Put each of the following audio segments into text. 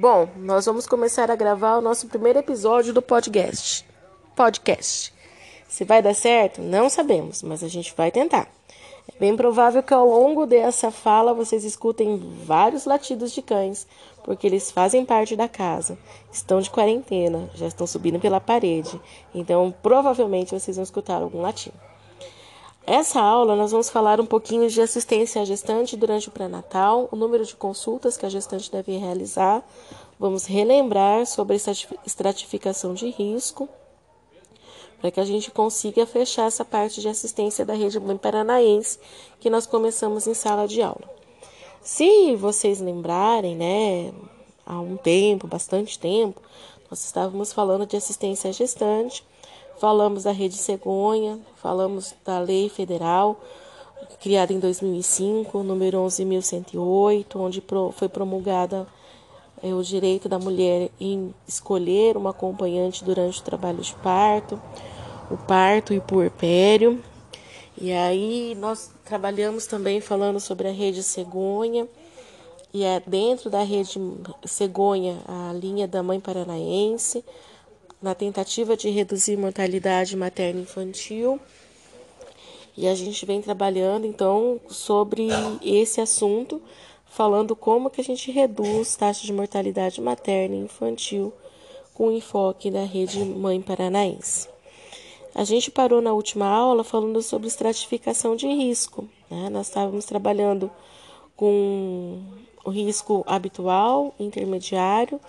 Bom, nós vamos começar a gravar o nosso primeiro episódio do podcast. Podcast. Se vai dar certo, não sabemos, mas a gente vai tentar. É bem provável que ao longo dessa fala vocês escutem vários latidos de cães, porque eles fazem parte da casa, estão de quarentena, já estão subindo pela parede, então provavelmente vocês vão escutar algum latido. Essa aula nós vamos falar um pouquinho de assistência à gestante durante o pré-natal, o número de consultas que a gestante deve realizar. Vamos relembrar sobre estratificação de risco, para que a gente consiga fechar essa parte de assistência da rede Mãe Paranaense que nós começamos em sala de aula. Se vocês lembrarem, né, há um tempo, bastante tempo, nós estávamos falando de assistência à gestante Falamos da Rede Cegonha, falamos da Lei Federal, criada em 2005, número 11.108, onde foi promulgada é, o direito da mulher em escolher uma acompanhante durante o trabalho de parto, o parto e o puerpério. E aí nós trabalhamos também falando sobre a rede cegonha, e é dentro da rede cegonha a linha da mãe paranaense, na tentativa de reduzir mortalidade materna infantil. E a gente vem trabalhando então sobre esse assunto, falando como que a gente reduz taxa de mortalidade materna e infantil com enfoque da rede mãe paranaense. A gente parou na última aula falando sobre estratificação de risco. Né? Nós estávamos trabalhando com o risco habitual, intermediário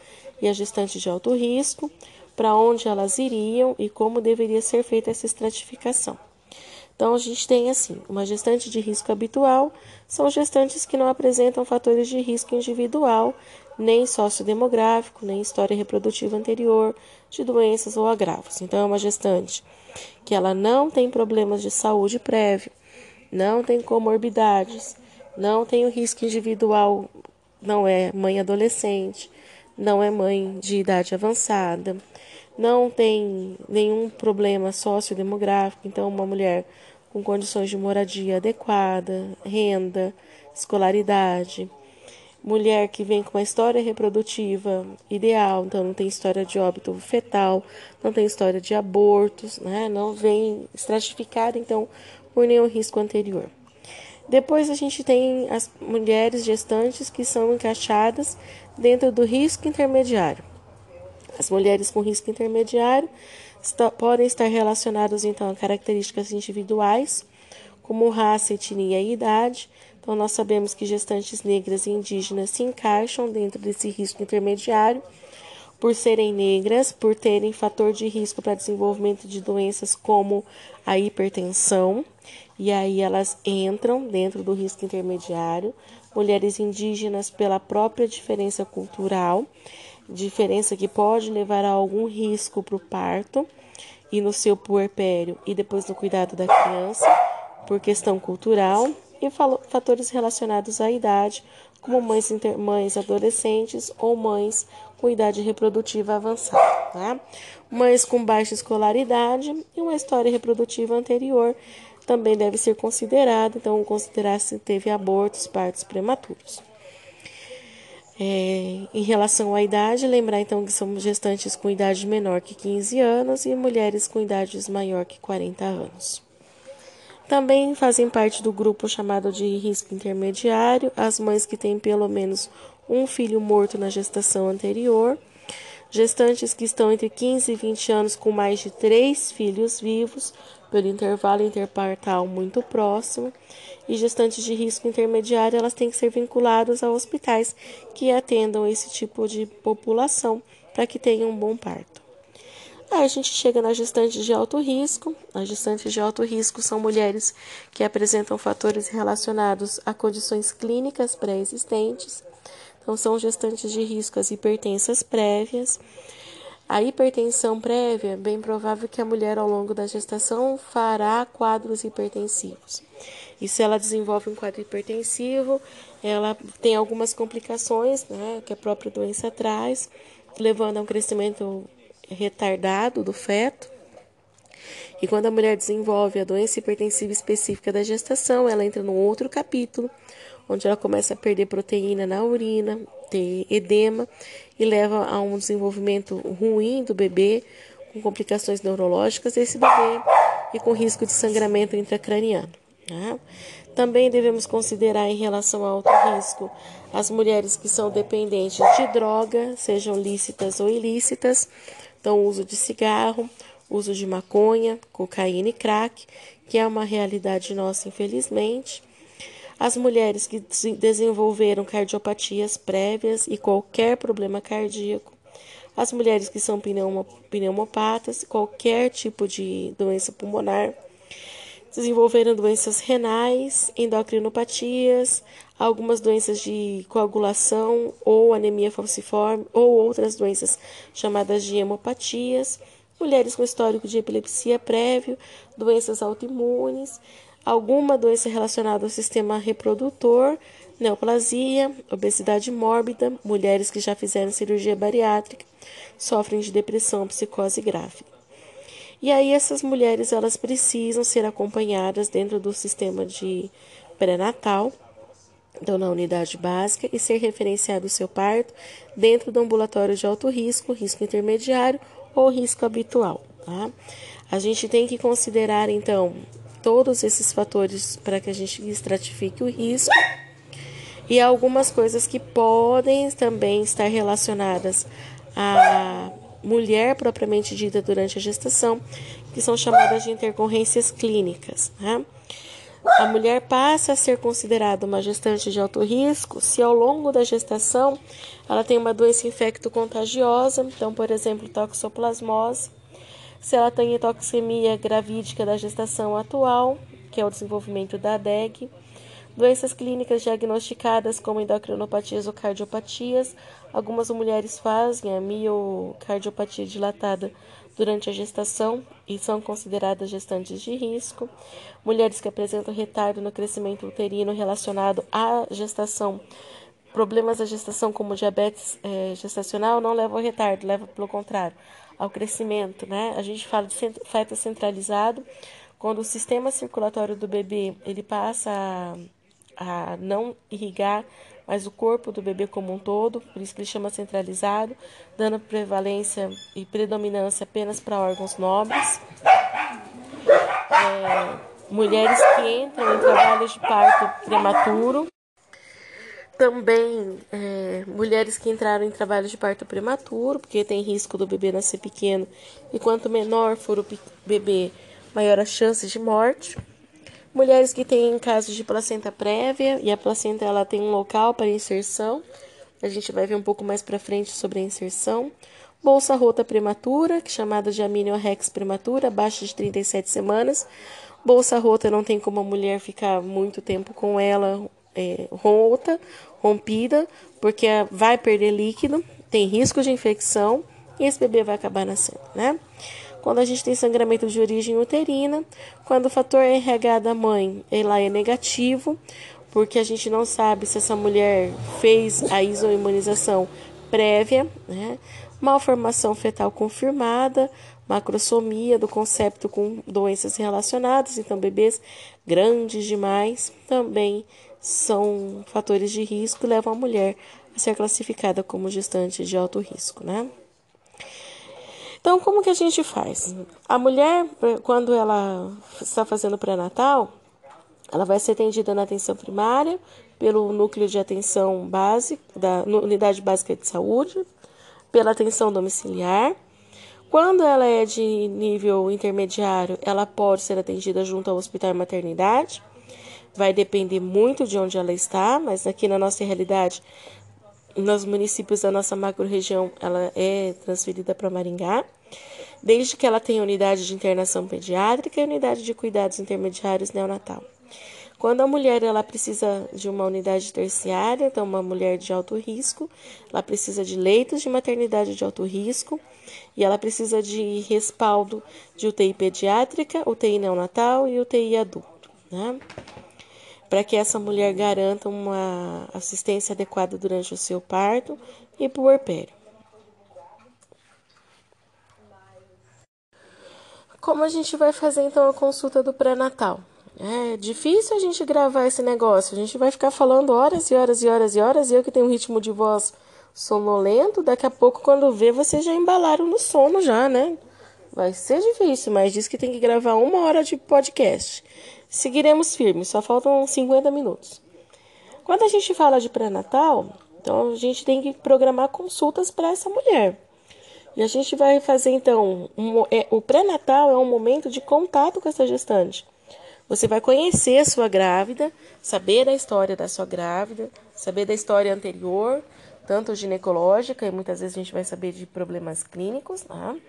e a gestante de alto risco para onde elas iriam e como deveria ser feita essa estratificação. Então, a gente tem assim: uma gestante de risco habitual são gestantes que não apresentam fatores de risco individual, nem sociodemográfico, nem história reprodutiva anterior de doenças ou agravos. Então, é uma gestante que ela não tem problemas de saúde prévio, não tem comorbidades, não tem o risco individual, não é mãe adolescente, não é mãe de idade avançada, não tem nenhum problema sociodemográfico, então uma mulher com condições de moradia adequada, renda, escolaridade, mulher que vem com uma história reprodutiva ideal, então não tem história de óbito fetal, não tem história de abortos, né? não vem estratificada, então, por nenhum risco anterior. Depois a gente tem as mulheres gestantes que são encaixadas dentro do risco intermediário. As mulheres com risco intermediário podem estar relacionadas então a características individuais, como raça, etnia e idade. Então, nós sabemos que gestantes negras e indígenas se encaixam dentro desse risco intermediário por serem negras, por terem fator de risco para desenvolvimento de doenças como a hipertensão, e aí elas entram dentro do risco intermediário. Mulheres indígenas pela própria diferença cultural diferença que pode levar a algum risco para o parto e no seu puerpério e depois no cuidado da criança por questão cultural e fatores relacionados à idade, como mães, mães adolescentes ou mães com idade reprodutiva avançada. Tá? Mães com baixa escolaridade e uma história reprodutiva anterior também deve ser considerada, então considerar se teve abortos, partos prematuros. É, em relação à idade, lembrar então que somos gestantes com idade menor que 15 anos e mulheres com idades maior que 40 anos. Também fazem parte do grupo chamado de risco intermediário as mães que têm pelo menos um filho morto na gestação anterior, gestantes que estão entre 15 e 20 anos com mais de três filhos vivos, pelo intervalo interpartal muito próximo, e gestantes de risco intermediário elas têm que ser vinculadas a hospitais que atendam esse tipo de população para que tenham um bom parto. Aí a gente chega na gestante de alto risco. As gestantes de alto risco são mulheres que apresentam fatores relacionados a condições clínicas pré-existentes. Então, são gestantes de risco as hipertensas prévias, a hipertensão prévia, bem provável que a mulher ao longo da gestação fará quadros hipertensivos. E se ela desenvolve um quadro hipertensivo, ela tem algumas complicações, né, que a própria doença traz, levando a um crescimento retardado do feto. E quando a mulher desenvolve a doença hipertensiva específica da gestação, ela entra num outro capítulo, onde ela começa a perder proteína na urina, ter edema e leva a um desenvolvimento ruim do bebê, com complicações neurológicas desse bebê e com risco de sangramento intracraniano. Né? Também devemos considerar em relação ao alto risco as mulheres que são dependentes de droga, sejam lícitas ou ilícitas, então uso de cigarro, uso de maconha, cocaína e crack, que é uma realidade nossa, infelizmente. As mulheres que desenvolveram cardiopatias prévias e qualquer problema cardíaco. As mulheres que são pneumopatas, qualquer tipo de doença pulmonar desenvolveram doenças renais, endocrinopatias, algumas doenças de coagulação ou anemia falciforme ou outras doenças chamadas de hemopatias, mulheres com histórico de epilepsia prévio, doenças autoimunes, alguma doença relacionada ao sistema reprodutor, neoplasia, obesidade mórbida, mulheres que já fizeram cirurgia bariátrica, sofrem de depressão, psicose grave. E aí essas mulheres elas precisam ser acompanhadas dentro do sistema de pré-natal, então na unidade básica, e ser referenciado o seu parto dentro do ambulatório de alto risco, risco intermediário ou risco habitual. Tá? A gente tem que considerar então todos esses fatores para que a gente estratifique o risco e algumas coisas que podem também estar relacionadas a mulher propriamente dita durante a gestação, que são chamadas de intercorrências clínicas. Né? A mulher passa a ser considerada uma gestante de alto risco se ao longo da gestação ela tem uma doença infecto-contagiosa, então, por exemplo, toxoplasmose, se ela tem toxemia gravídica da gestação atual, que é o desenvolvimento da DEG, doenças clínicas diagnosticadas como endocrinopatias ou cardiopatias, Algumas mulheres fazem a miocardiopatia dilatada durante a gestação e são consideradas gestantes de risco. Mulheres que apresentam retardo no crescimento uterino relacionado à gestação. Problemas da gestação, como diabetes é, gestacional, não levam ao retardo, leva pelo contrário ao crescimento. Né? A gente fala de feto centralizado, quando o sistema circulatório do bebê ele passa a, a não irrigar mas o corpo do bebê como um todo, por isso que ele chama centralizado, dando prevalência e predominância apenas para órgãos nobres. É, mulheres que entram em trabalhos de parto prematuro. Também é, mulheres que entraram em trabalho de parto prematuro, porque tem risco do bebê nascer pequeno, e quanto menor for o bebê, maior a chance de morte. Mulheres que têm casos de placenta prévia e a placenta ela tem um local para inserção. A gente vai ver um pouco mais para frente sobre a inserção. Bolsa rota prematura, que é chamada de aminorex prematura, abaixo de 37 semanas. Bolsa rota não tem como a mulher ficar muito tempo com ela é, rota, rompida, porque vai perder líquido, tem risco de infecção e esse bebê vai acabar nascendo, né? Quando a gente tem sangramento de origem uterina, quando o fator RH da mãe lá é negativo, porque a gente não sabe se essa mulher fez a isoimunização prévia, né? malformação fetal confirmada, macrosomia do concepto com doenças relacionadas, então bebês grandes demais também são fatores de risco e levam a mulher a ser classificada como gestante de alto risco, né? Então, como que a gente faz? A mulher, quando ela está fazendo pré-natal, ela vai ser atendida na atenção primária pelo núcleo de atenção básica da unidade básica de saúde, pela atenção domiciliar. Quando ela é de nível intermediário, ela pode ser atendida junto ao hospital e maternidade. Vai depender muito de onde ela está, mas aqui na nossa realidade nos municípios da nossa macro-região, ela é transferida para Maringá, desde que ela tenha unidade de internação pediátrica e unidade de cuidados intermediários neonatal. Quando a mulher ela precisa de uma unidade terciária, então uma mulher de alto risco, ela precisa de leitos de maternidade de alto risco e ela precisa de respaldo de UTI pediátrica, UTI neonatal e UTI adulto, né? Para que essa mulher garanta uma assistência adequada durante o seu parto e puerpério. Como a gente vai fazer então a consulta do pré-natal? É difícil a gente gravar esse negócio. A gente vai ficar falando horas e horas e horas e horas. E eu que tenho um ritmo de voz sonolento, daqui a pouco, quando vê, vocês já embalaram no sono já, né? Vai ser difícil, mas diz que tem que gravar uma hora de podcast. Seguiremos firmes, só faltam 50 minutos. Quando a gente fala de pré-natal, então a gente tem que programar consultas para essa mulher. E a gente vai fazer então um, é, o pré-natal é um momento de contato com essa gestante. Você vai conhecer a sua grávida, saber da história da sua grávida, saber da história anterior, tanto ginecológica e muitas vezes a gente vai saber de problemas clínicos, né?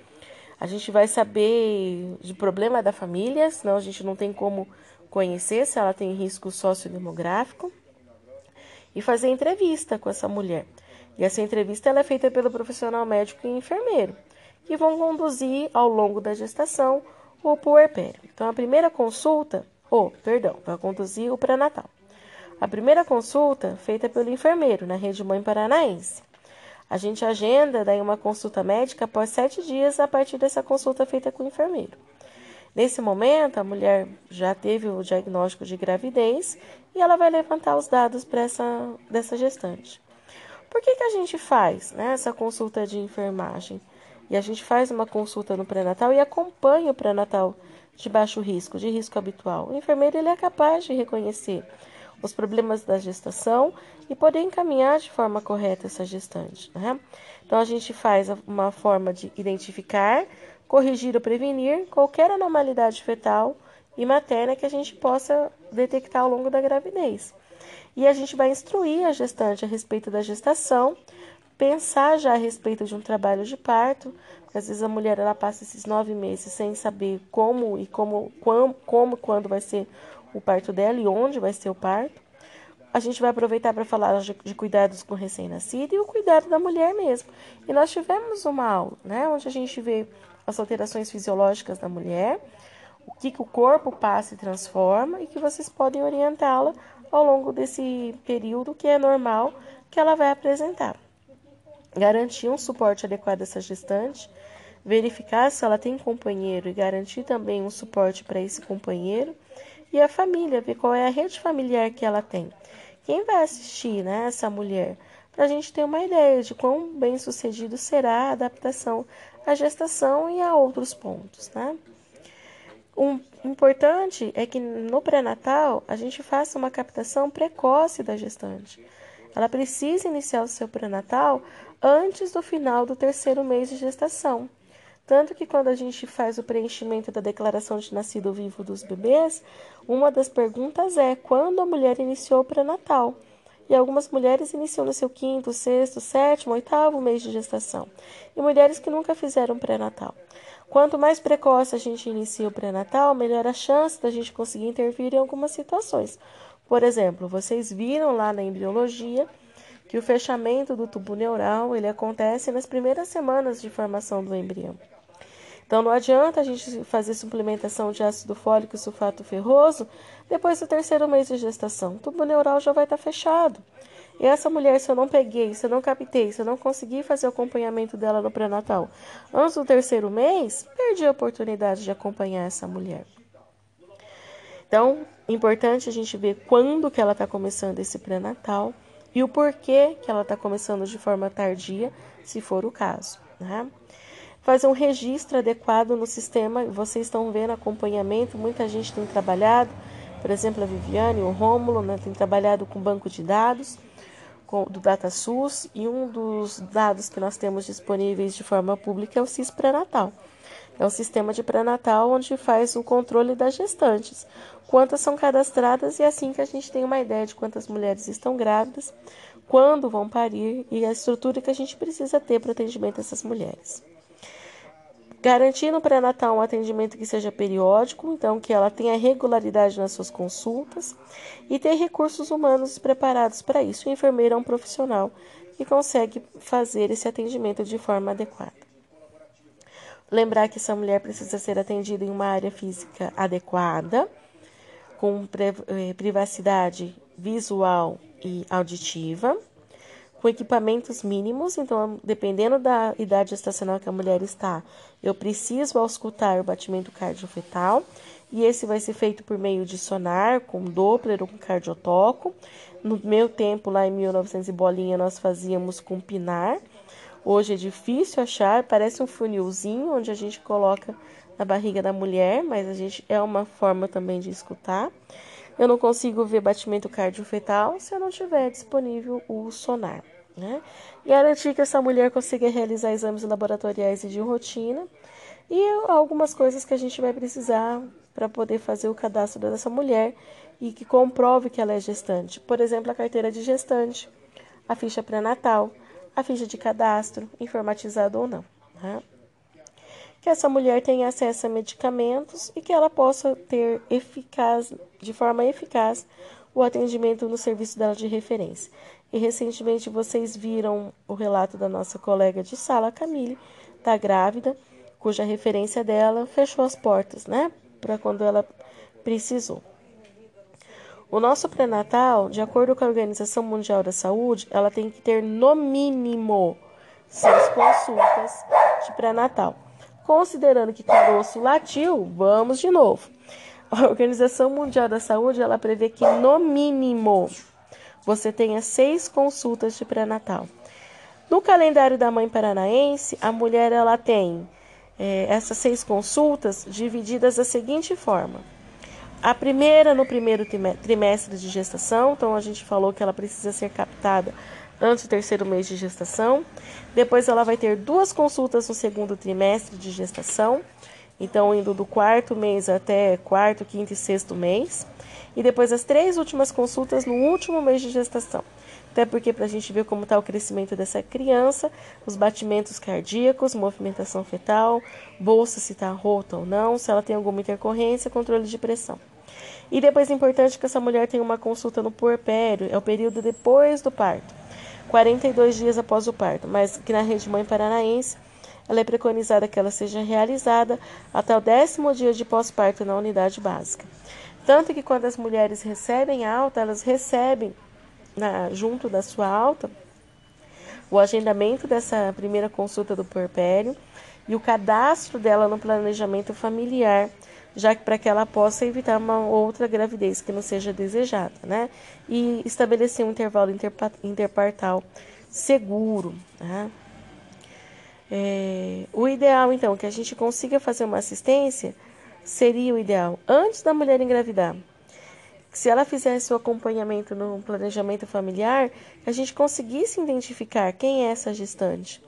A gente vai saber de problema da família, senão a gente não tem como conhecer se ela tem risco sociodemográfico e fazer entrevista com essa mulher. E essa entrevista ela é feita pelo profissional médico e enfermeiro, que vão conduzir ao longo da gestação o puerpério. Então, a primeira consulta, ou, oh, perdão, vai conduzir o pré-natal. A primeira consulta feita pelo enfermeiro na Rede Mãe Paranaense. A gente agenda daí uma consulta médica após sete dias a partir dessa consulta feita com o enfermeiro. Nesse momento, a mulher já teve o diagnóstico de gravidez e ela vai levantar os dados para essa dessa gestante. Por que, que a gente faz né, essa consulta de enfermagem? E a gente faz uma consulta no pré-natal e acompanha o pré-natal de baixo risco, de risco habitual. O enfermeiro ele é capaz de reconhecer os problemas da gestação e poder encaminhar de forma correta essa gestante. Né? Então, a gente faz uma forma de identificar corrigir ou prevenir qualquer anormalidade fetal e materna que a gente possa detectar ao longo da gravidez. E a gente vai instruir a gestante a respeito da gestação, pensar já a respeito de um trabalho de parto, porque às vezes a mulher ela passa esses nove meses sem saber como e como, como, como quando vai ser o parto dela e onde vai ser o parto. A gente vai aproveitar para falar de, de cuidados com recém-nascido e o cuidado da mulher mesmo. E nós tivemos uma aula, né, onde a gente vê as alterações fisiológicas da mulher, o que, que o corpo passa e transforma e que vocês podem orientá-la ao longo desse período que é normal que ela vai apresentar. Garantir um suporte adequado a essa gestante, verificar se ela tem companheiro e garantir também um suporte para esse companheiro e a família, ver qual é a rede familiar que ela tem. Quem vai assistir né, essa mulher? Para a gente ter uma ideia de quão bem sucedido será a adaptação à gestação e a outros pontos. Né? O importante é que no pré-natal a gente faça uma captação precoce da gestante. Ela precisa iniciar o seu pré-natal antes do final do terceiro mês de gestação. Tanto que quando a gente faz o preenchimento da declaração de nascido vivo dos bebês, uma das perguntas é quando a mulher iniciou o pré-natal. E algumas mulheres iniciam no seu quinto, sexto, sétimo, oitavo mês de gestação. E mulheres que nunca fizeram pré-natal. Quanto mais precoce a gente inicia o pré-natal, melhor a chance da gente conseguir intervir em algumas situações. Por exemplo, vocês viram lá na embriologia que o fechamento do tubo neural ele acontece nas primeiras semanas de formação do embrião. Então não adianta a gente fazer suplementação de ácido fólico e sulfato ferroso depois do terceiro mês de gestação. O tubo neural já vai estar fechado. E essa mulher, se eu não peguei, se eu não captei, se eu não consegui fazer o acompanhamento dela no pré-natal antes do terceiro mês, perdi a oportunidade de acompanhar essa mulher. Então, importante a gente ver quando que ela está começando esse pré-natal e o porquê que ela está começando de forma tardia, se for o caso. Né? Fazer um registro adequado no sistema, vocês estão vendo acompanhamento, muita gente tem trabalhado, por exemplo, a Viviane, o Rômulo, né, tem trabalhado com banco de dados do DataSUS e um dos dados que nós temos disponíveis de forma pública é o CIS pré-natal. É um sistema de pré-natal onde faz o controle das gestantes, quantas são cadastradas e é assim que a gente tem uma ideia de quantas mulheres estão grávidas, quando vão parir e a estrutura que a gente precisa ter para atendimento dessas mulheres. Garantir no pré-natal um atendimento que seja periódico, então que ela tenha regularidade nas suas consultas e ter recursos humanos preparados para isso. O enfermeiro é um profissional que consegue fazer esse atendimento de forma adequada. Lembrar que essa mulher precisa ser atendida em uma área física adequada, com eh, privacidade visual e auditiva com equipamentos mínimos, então, dependendo da idade estacional que a mulher está, eu preciso auscultar o batimento cardiofetal e esse vai ser feito por meio de sonar, com Doppler ou com cardiotoco. No meu tempo, lá em 1900 e bolinha, nós fazíamos com pinar. Hoje é difícil achar, parece um funilzinho onde a gente coloca na barriga da mulher, mas a gente é uma forma também de escutar. Eu não consigo ver batimento cardiofetal se eu não tiver disponível o sonar. Né? Garantir que essa mulher consiga realizar exames laboratoriais e de rotina e algumas coisas que a gente vai precisar para poder fazer o cadastro dessa mulher e que comprove que ela é gestante. Por exemplo, a carteira de gestante, a ficha pré-natal, a ficha de cadastro, informatizado ou não. Né? Que essa mulher tenha acesso a medicamentos e que ela possa ter eficaz, de forma eficaz o atendimento no serviço dela de referência. E recentemente vocês viram o relato da nossa colega de sala, Camille, da grávida, cuja referência dela fechou as portas, né? Para quando ela precisou. O nosso pré-natal, de acordo com a Organização Mundial da Saúde, ela tem que ter no mínimo seis consultas de pré-natal. Considerando que caroço latiu, vamos de novo. A Organização Mundial da Saúde, ela prevê que no mínimo você tenha seis consultas de pré-natal. No calendário da mãe paranaense, a mulher ela tem é, essas seis consultas divididas da seguinte forma. A primeira no primeiro trimestre de gestação, então a gente falou que ela precisa ser captada antes do terceiro mês de gestação. Depois ela vai ter duas consultas no segundo trimestre de gestação, então indo do quarto mês até quarto, quinto e sexto mês. E depois as três últimas consultas no último mês de gestação. Até porque para a gente ver como está o crescimento dessa criança, os batimentos cardíacos, movimentação fetal, bolsa se está rota ou não, se ela tem alguma intercorrência, controle de pressão. E depois é importante que essa mulher tenha uma consulta no puerpério, é o período depois do parto, 42 dias após o parto, mas que na rede mãe paranaense ela é preconizada que ela seja realizada até o décimo dia de pós-parto na unidade básica. Tanto que quando as mulheres recebem alta, elas recebem na, junto da sua alta, o agendamento dessa primeira consulta do puerpério e o cadastro dela no planejamento familiar, já que para que ela possa evitar uma outra gravidez que não seja desejada, né? E estabelecer um intervalo interpartal seguro, né? É, o ideal, então, que a gente consiga fazer uma assistência seria o ideal antes da mulher engravidar se ela fizesse o acompanhamento no planejamento familiar, a gente conseguisse identificar quem é essa gestante.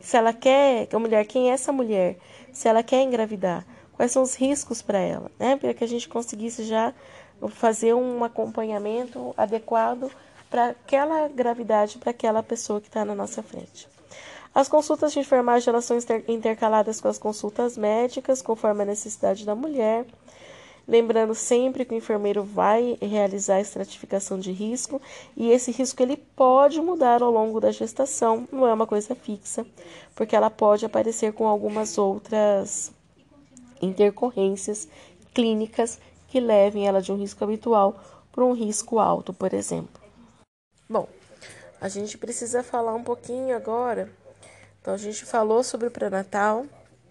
Se ela quer, a mulher, quem é essa mulher? Se ela quer engravidar, quais são os riscos para ela, né? Para que a gente conseguisse já fazer um acompanhamento adequado para aquela gravidade, para aquela pessoa que está na nossa frente. As consultas de enfermagem elas são intercaladas com as consultas médicas, conforme a necessidade da mulher. Lembrando sempre que o enfermeiro vai realizar a estratificação de risco e esse risco ele pode mudar ao longo da gestação, não é uma coisa fixa, porque ela pode aparecer com algumas outras intercorrências clínicas que levem ela de um risco habitual para um risco alto, por exemplo. Bom, a gente precisa falar um pouquinho agora. Então, a gente falou sobre o pré-natal,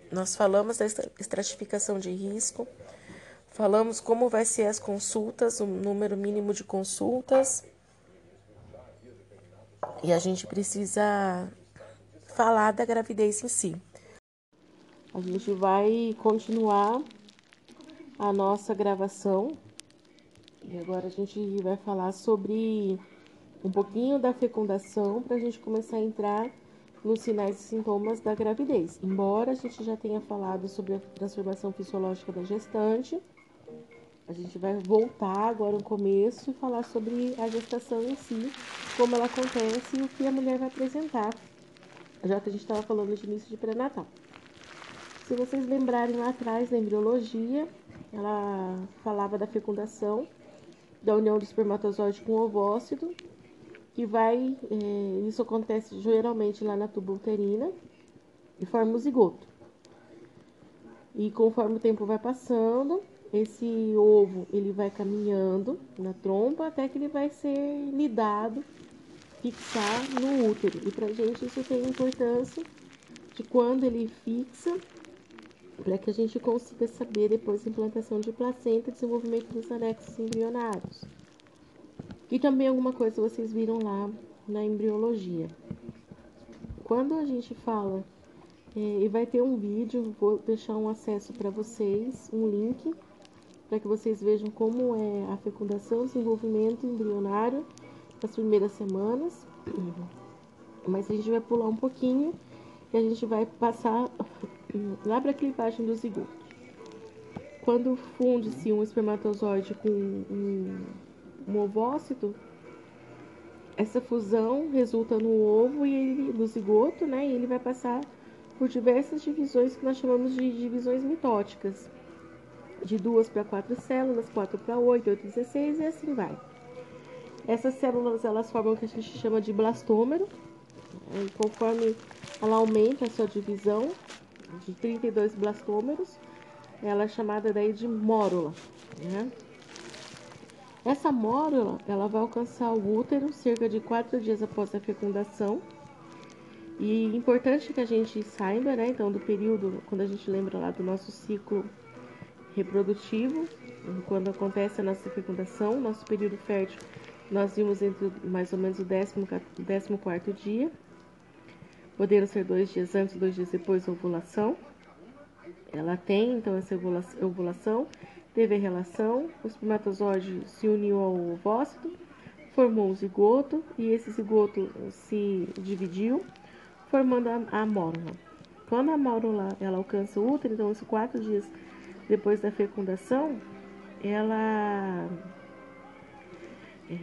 nós falamos da estratificação de risco. Falamos como vai ser as consultas, o número mínimo de consultas. E a gente precisa falar da gravidez em si. A gente vai continuar a nossa gravação. E agora a gente vai falar sobre um pouquinho da fecundação para a gente começar a entrar nos sinais e sintomas da gravidez. Embora a gente já tenha falado sobre a transformação fisiológica da gestante, a gente vai voltar agora no começo e falar sobre a gestação em si, como ela acontece e o que a mulher vai apresentar, já que a gente estava falando de início de pré-natal. Se vocês lembrarem lá atrás da embriologia, ela falava da fecundação, da união do espermatozoide com o ovócito, que vai, é, isso acontece geralmente lá na tuba uterina e forma o zigoto. E conforme o tempo vai passando, esse ovo ele vai caminhando na trompa até que ele vai ser lidado, fixar no útero. E pra gente isso tem importância de quando ele fixa, para que a gente consiga saber depois a implantação de placenta e desenvolvimento dos anexos embrionários. E também alguma coisa vocês viram lá na embriologia. Quando a gente fala, é, e vai ter um vídeo, vou deixar um acesso para vocês, um link, para que vocês vejam como é a fecundação, desenvolvimento embrionário nas primeiras semanas. Mas a gente vai pular um pouquinho e a gente vai passar lá para a clivagem do zigoto. Quando funde-se um espermatozoide com um, um ovócito, essa fusão resulta no ovo e ele, no zigoto, né? E ele vai passar por diversas divisões que nós chamamos de divisões mitóticas. De duas para quatro células, quatro para oito, oito, dezesseis e assim vai. Essas células elas formam o que a gente chama de blastômero. E conforme ela aumenta a sua divisão de 32 blastômeros, ela é chamada daí de mórula. Né? Essa mórula, ela vai alcançar o útero cerca de quatro dias após a fecundação. E importante que a gente saiba, né, então, do período, quando a gente lembra lá do nosso ciclo reprodutivo, quando acontece a nossa fecundação, nosso período fértil, nós vimos entre mais ou menos o 14 quarto dia, podendo ser dois dias antes, dois dias depois da ovulação. Ela tem, então, essa ovulação teve relação, o espermatozoide se uniu ao ovócito, formou um zigoto e esse zigoto se dividiu, formando a, mórula. Quando a mórula ela alcança o útero, então, esses quatro dias depois da fecundação, ela é,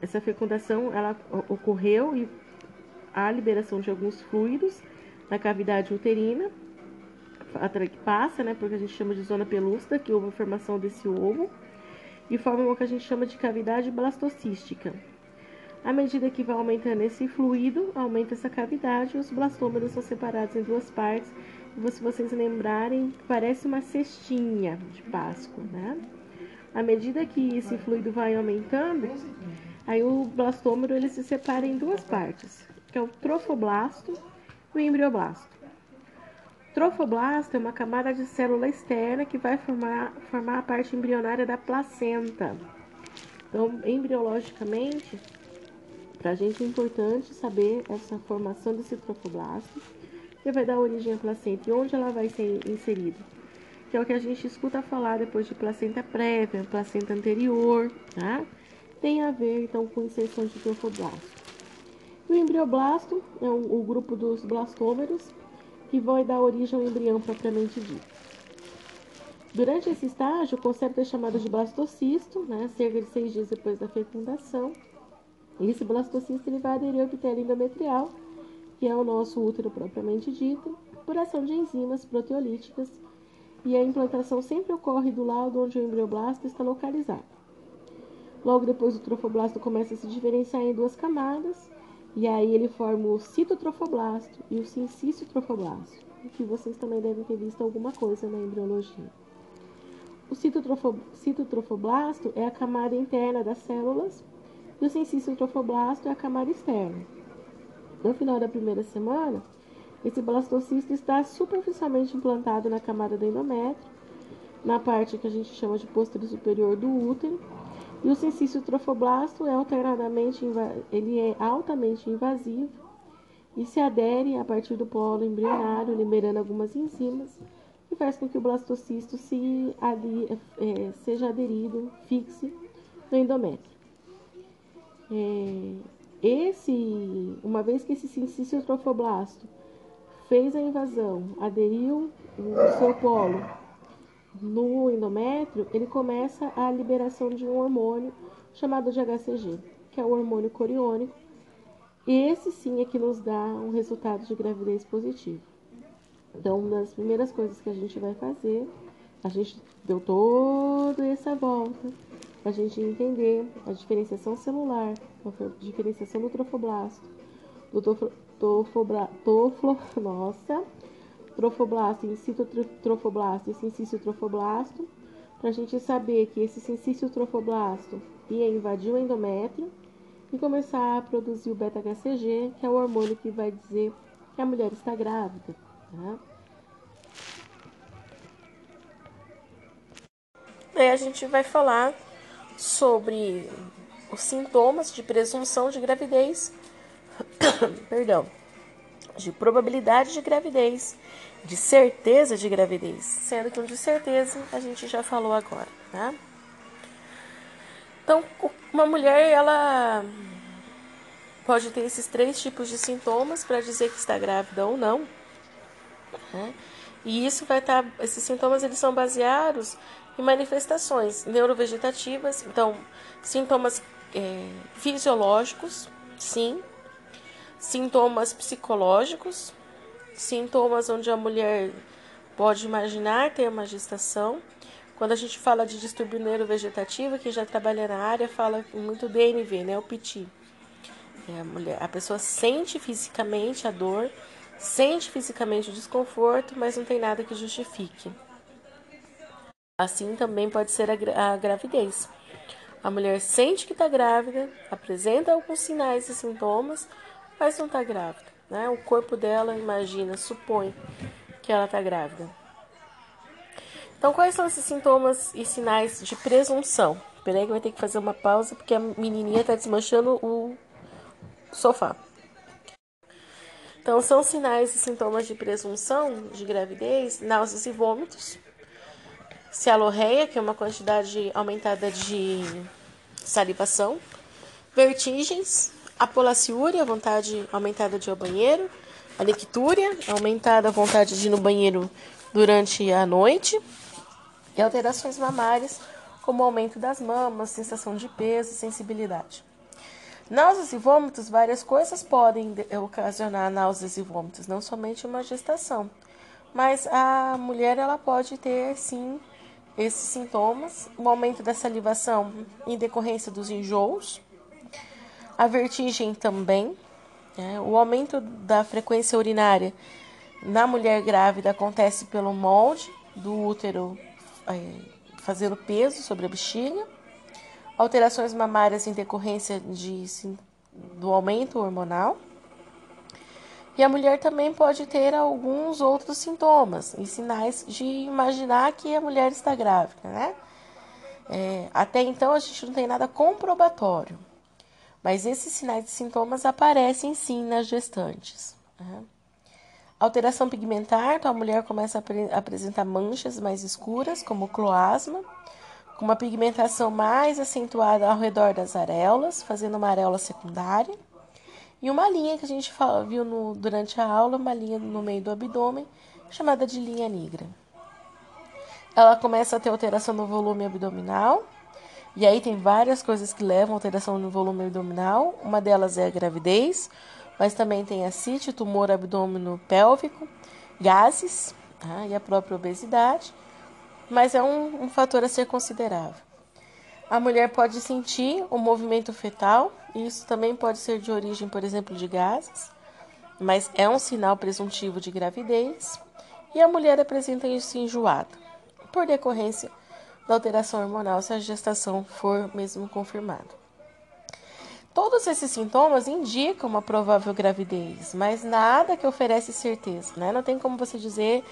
essa fecundação ela ocorreu e a liberação de alguns fluidos na cavidade uterina que passa, né, porque a gente chama de zona pelúcida, que houve a formação desse ovo, e forma o que a gente chama de cavidade blastocística. À medida que vai aumentando esse fluido, aumenta essa cavidade os blastômeros são separados em duas partes. E se vocês lembrarem, parece uma cestinha de Páscoa, né? À medida que esse fluido vai aumentando, aí o blastômero ele se separa em duas partes, que é o trofoblasto e o embrioblasto. Trofoblasto é uma camada de célula externa que vai formar, formar a parte embrionária da placenta. Então, embriologicamente, para a gente é importante saber essa formação desse trofoblasto, que vai dar origem à placenta e onde ela vai ser inserida. Que é o que a gente escuta falar depois de placenta prévia, placenta anterior, tá? Tem a ver, então, com inserção de trofoblasto. O embrioblasto é um, o grupo dos blastômeros, que vai dar origem ao embrião propriamente dito. Durante esse estágio, o conceito é chamado de blastocisto, né, cerca de seis dias depois da fecundação. Esse blastocisto ele vai aderir ao epitélio endometrial, que é o nosso útero propriamente dito, por ação de enzimas proteolíticas, e a implantação sempre ocorre do lado onde o embrioblasto está localizado. Logo depois, o trofoblasto começa a se diferenciar em duas camadas, e aí ele forma o citotrofoblasto e o sincício-trofoblasto, que vocês também devem ter visto alguma coisa na embriologia. O citotrofoblasto é a camada interna das células e o sincício-trofoblasto é a camada externa. No final da primeira semana, esse blastocisto está superficialmente implantado na camada do endométrio, na parte que a gente chama de posterior superior do útero, e o sensício trofoblasto é alternadamente ele é altamente invasivo e se adere a partir do polo embrionário, liberando algumas enzimas e faz com que o blastocisto se é, seja aderido, fixe no endométrio. É, esse, uma vez que esse sensício trofoblasto fez a invasão, aderiu o seu polo no endométrio, ele começa a liberação de um hormônio chamado de HCG, que é o hormônio coriônico. E esse sim é que nos dá um resultado de gravidez positivo. Então, uma das primeiras coisas que a gente vai fazer, a gente deu toda essa volta para a gente entender a diferenciação celular, a diferenciação do trofoblasto, do tofobla, toflo, nossa, trofoblasto, incito trofoblasto e sincício trofoblasto, para a gente saber que esse sincício trofoblasto ia invadir o endométrio e começar a produzir o beta-HCG, que é o hormônio que vai dizer que a mulher está grávida. Tá? Daí a gente vai falar sobre os sintomas de presunção de gravidez, perdão, de probabilidade de gravidez, de certeza de gravidez, sendo que o de certeza a gente já falou agora, tá? Então, uma mulher ela pode ter esses três tipos de sintomas para dizer que está grávida ou não. Né? E isso vai estar, tá, esses sintomas eles são baseados em manifestações neurovegetativas, então sintomas é, fisiológicos, sim, sintomas psicológicos, sintomas onde a mulher pode imaginar ter uma gestação. Quando a gente fala de distúrbio neurovegetativo, quem já trabalha na área fala muito DNV, né, o PT. É a, mulher, a pessoa sente fisicamente a dor, sente fisicamente o desconforto, mas não tem nada que justifique. Assim também pode ser a, a gravidez. A mulher sente que está grávida, apresenta alguns sinais e sintomas, mas não está grávida. Né? O corpo dela imagina, supõe que ela está grávida. Então, quais são esses sintomas e sinais de presunção? Peraí que vai ter que fazer uma pausa porque a menininha está desmanchando o sofá. Então, são sinais e sintomas de presunção de gravidez, náuseas e vômitos, cialorreia, que é uma quantidade aumentada de salivação, vertigens, apolaciúria, vontade aumentada de ir ao banheiro, a nictúria, aumentada a vontade de ir no banheiro durante a noite, e alterações mamárias, como aumento das mamas, sensação de peso, sensibilidade. Náuseas e vômitos, várias coisas podem ocasionar náuseas e vômitos, não somente uma gestação. Mas a mulher ela pode ter sim esses sintomas, o aumento da salivação em decorrência dos enjoos, a vertigem também, né? o aumento da frequência urinária na mulher grávida acontece pelo molde do útero é, fazendo peso sobre a bexiga, alterações mamárias em decorrência de, do aumento hormonal. E a mulher também pode ter alguns outros sintomas e sinais de imaginar que a mulher está grávida, né? É, até então a gente não tem nada comprobatório, mas esses sinais e sintomas aparecem sim nas gestantes. Né? Alteração pigmentar, então a mulher começa a apresentar manchas mais escuras, como cloasma, com uma pigmentação mais acentuada ao redor das areolas, fazendo uma areola secundária. E uma linha que a gente viu no, durante a aula, uma linha no meio do abdômen, chamada de linha negra. Ela começa a ter alteração no volume abdominal, e aí tem várias coisas que levam a alteração no volume abdominal. Uma delas é a gravidez, mas também tem ascite, tumor abdômeno pélvico, gases tá? e a própria obesidade. Mas é um, um fator a ser considerável. A mulher pode sentir o movimento fetal, e isso também pode ser de origem, por exemplo, de gases, mas é um sinal presuntivo de gravidez. E a mulher apresenta isso enjoado, por decorrência da alteração hormonal se a gestação for mesmo confirmada. Todos esses sintomas indicam uma provável gravidez, mas nada que oferece certeza, né? Não tem como você dizer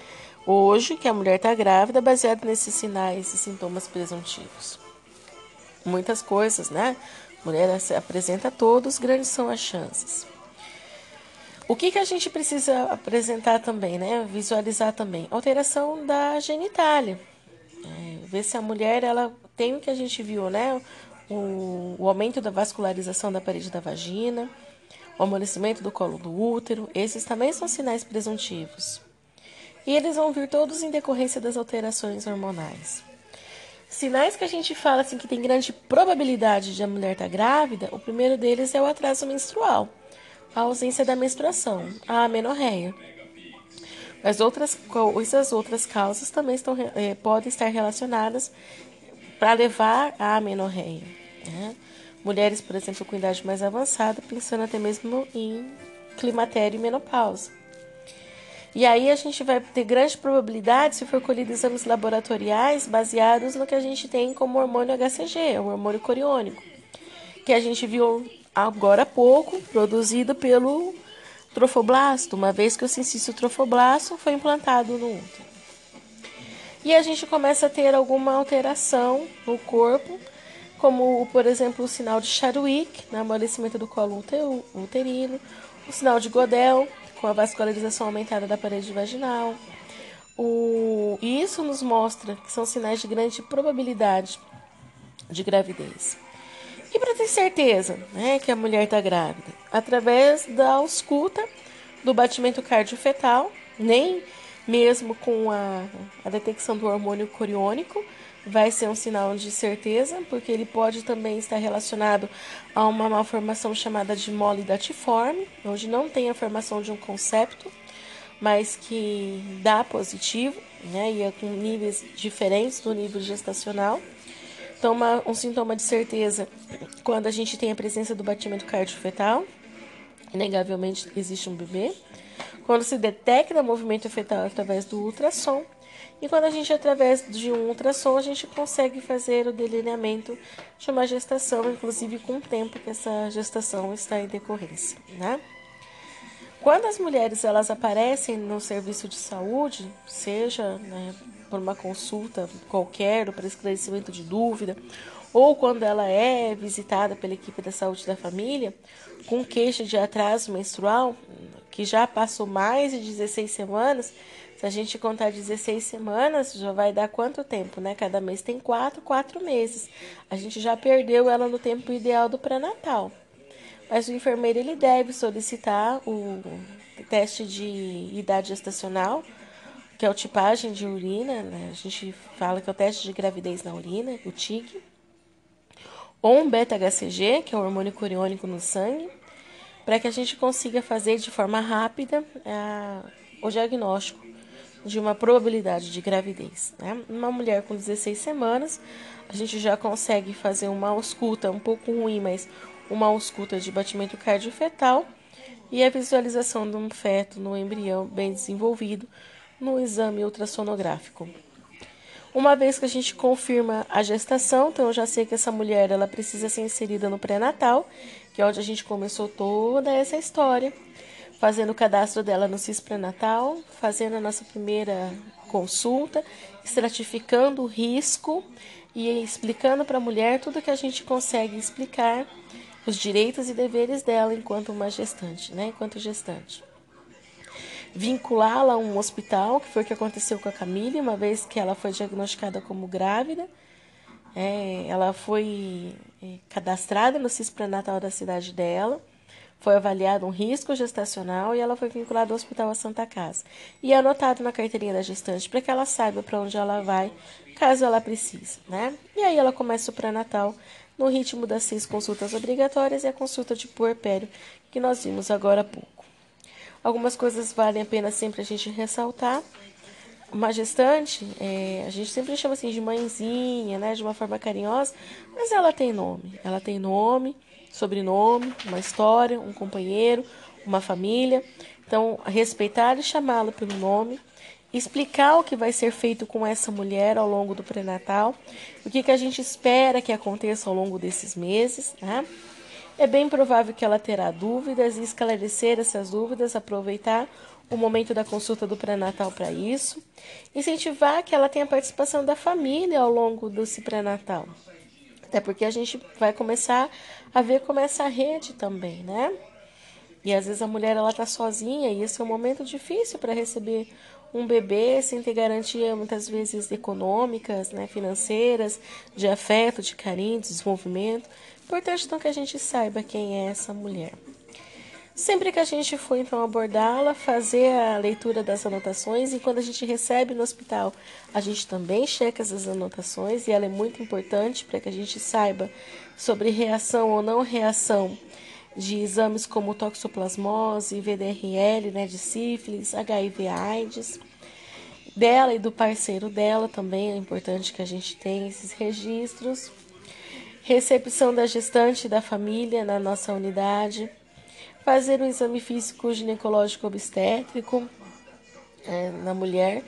hoje que a mulher está grávida baseado nesses sinais e sintomas presuntivos. Muitas coisas, né? A mulher apresenta todos, grandes são as chances. O que, que a gente precisa apresentar também, né? Visualizar também? Alteração da genitália ver se a mulher ela tem o que a gente viu, né? O, o aumento da vascularização da parede da vagina, o amolecimento do colo do útero, esses também são sinais presuntivos. E eles vão vir todos em decorrência das alterações hormonais. Sinais que a gente fala assim que tem grande probabilidade de a mulher estar tá grávida, o primeiro deles é o atraso menstrual, a ausência da menstruação, a amenorreia. As outras coisas, outras causas também estão, é, podem estar relacionadas para levar à amenorreia. Né? Mulheres, por exemplo, com idade mais avançada, pensando até mesmo em climatério e menopausa. E aí a gente vai ter grande probabilidade se for colhido exames laboratoriais baseados no que a gente tem como hormônio HCG, o hormônio coriônico, que a gente viu agora há pouco, produzido pelo trofoblasto, uma vez que o cincício trofoblasto foi implantado no útero. e a gente começa a ter alguma alteração no corpo, como, por exemplo, o sinal de Chadwick, né, amolecimento do colo uterino, o sinal de Godel, com a vascularização aumentada da parede vaginal. O, e isso nos mostra que são sinais de grande probabilidade de gravidez. E para ter certeza né, que a mulher está grávida? Através da ausculta do batimento cardiofetal, nem mesmo com a, a detecção do hormônio coriônico, vai ser um sinal de certeza, porque ele pode também estar relacionado a uma malformação chamada de mole datiforme, onde não tem a formação de um concepto, mas que dá positivo, né, e é com níveis diferentes do nível gestacional. Então, um sintoma de certeza quando a gente tem a presença do batimento cardiofetal, inegavelmente existe um bebê. Quando se detecta movimento fetal através do ultrassom, e quando a gente, através de um ultrassom, a gente consegue fazer o delineamento de uma gestação, inclusive com o tempo que essa gestação está em decorrência, né? Quando as mulheres elas aparecem no serviço de saúde, seja né, por uma consulta qualquer, ou para esclarecimento de dúvida, ou quando ela é visitada pela equipe da saúde da família, com queixa de atraso menstrual, que já passou mais de 16 semanas, se a gente contar 16 semanas, já vai dar quanto tempo, né? Cada mês tem quatro, quatro meses. A gente já perdeu ela no tempo ideal do pré-natal. Mas o enfermeiro ele deve solicitar o teste de idade gestacional, que é o tipagem de urina, né? A gente fala que é o teste de gravidez na urina, o TIG. Ou um beta-HCG, que é o hormônio coriônico no sangue, para que a gente consiga fazer de forma rápida é, o diagnóstico de uma probabilidade de gravidez. Né? Uma mulher com 16 semanas, a gente já consegue fazer uma ausculta um pouco ruim, mas uma ausculta de batimento cardiofetal e a visualização de um feto no embrião bem desenvolvido no exame ultrassonográfico. Uma vez que a gente confirma a gestação, então eu já sei que essa mulher ela precisa ser inserida no pré-natal, que é onde a gente começou toda essa história fazendo o cadastro dela no CIS pré-natal, fazendo a nossa primeira consulta, estratificando o risco e explicando para a mulher tudo que a gente consegue explicar, os direitos e deveres dela enquanto uma gestante, né? Enquanto gestante. Vinculá-la a um hospital, que foi o que aconteceu com a Camille, uma vez que ela foi diagnosticada como grávida. É, ela foi é, cadastrada no CIS pré-natal da cidade dela foi avaliado um risco gestacional e ela foi vinculada ao Hospital Santa Casa. E é anotado na carteirinha da gestante para que ela saiba para onde ela vai, caso ela precise, né? E aí ela começa o pré-natal no ritmo das seis consultas obrigatórias e a consulta de puerpério que nós vimos agora há pouco. Algumas coisas valem a pena sempre a gente ressaltar. Uma gestante, é, a gente sempre chama assim de mãezinha, né, de uma forma carinhosa, mas ela tem nome. Ela tem nome, sobrenome, uma história, um companheiro, uma família. Então, respeitar e chamá-la pelo nome, explicar o que vai ser feito com essa mulher ao longo do pré-natal, o que, que a gente espera que aconteça ao longo desses meses, né? É bem provável que ela terá dúvidas e esclarecer essas dúvidas, aproveitar o momento da consulta do pré-natal para isso, incentivar que ela tenha participação da família ao longo desse pré-natal. Até porque a gente vai começar a ver como é essa rede também, né? E às vezes a mulher ela tá sozinha e esse é um momento difícil para receber um bebê sem ter garantia muitas vezes econômicas, né, financeiras, de afeto, de carinho, de desenvolvimento. Importante então que a gente saiba quem é essa mulher. Sempre que a gente for então abordá-la, fazer a leitura das anotações e quando a gente recebe no hospital, a gente também checa essas anotações e ela é muito importante para que a gente saiba sobre reação ou não reação de exames como toxoplasmose, VDRL, né, de sífilis, HIV, AIDS. Dela e do parceiro dela também é importante que a gente tenha esses registros. Recepção da gestante da família na nossa unidade fazer um exame físico ginecológico obstétrico é, na mulher,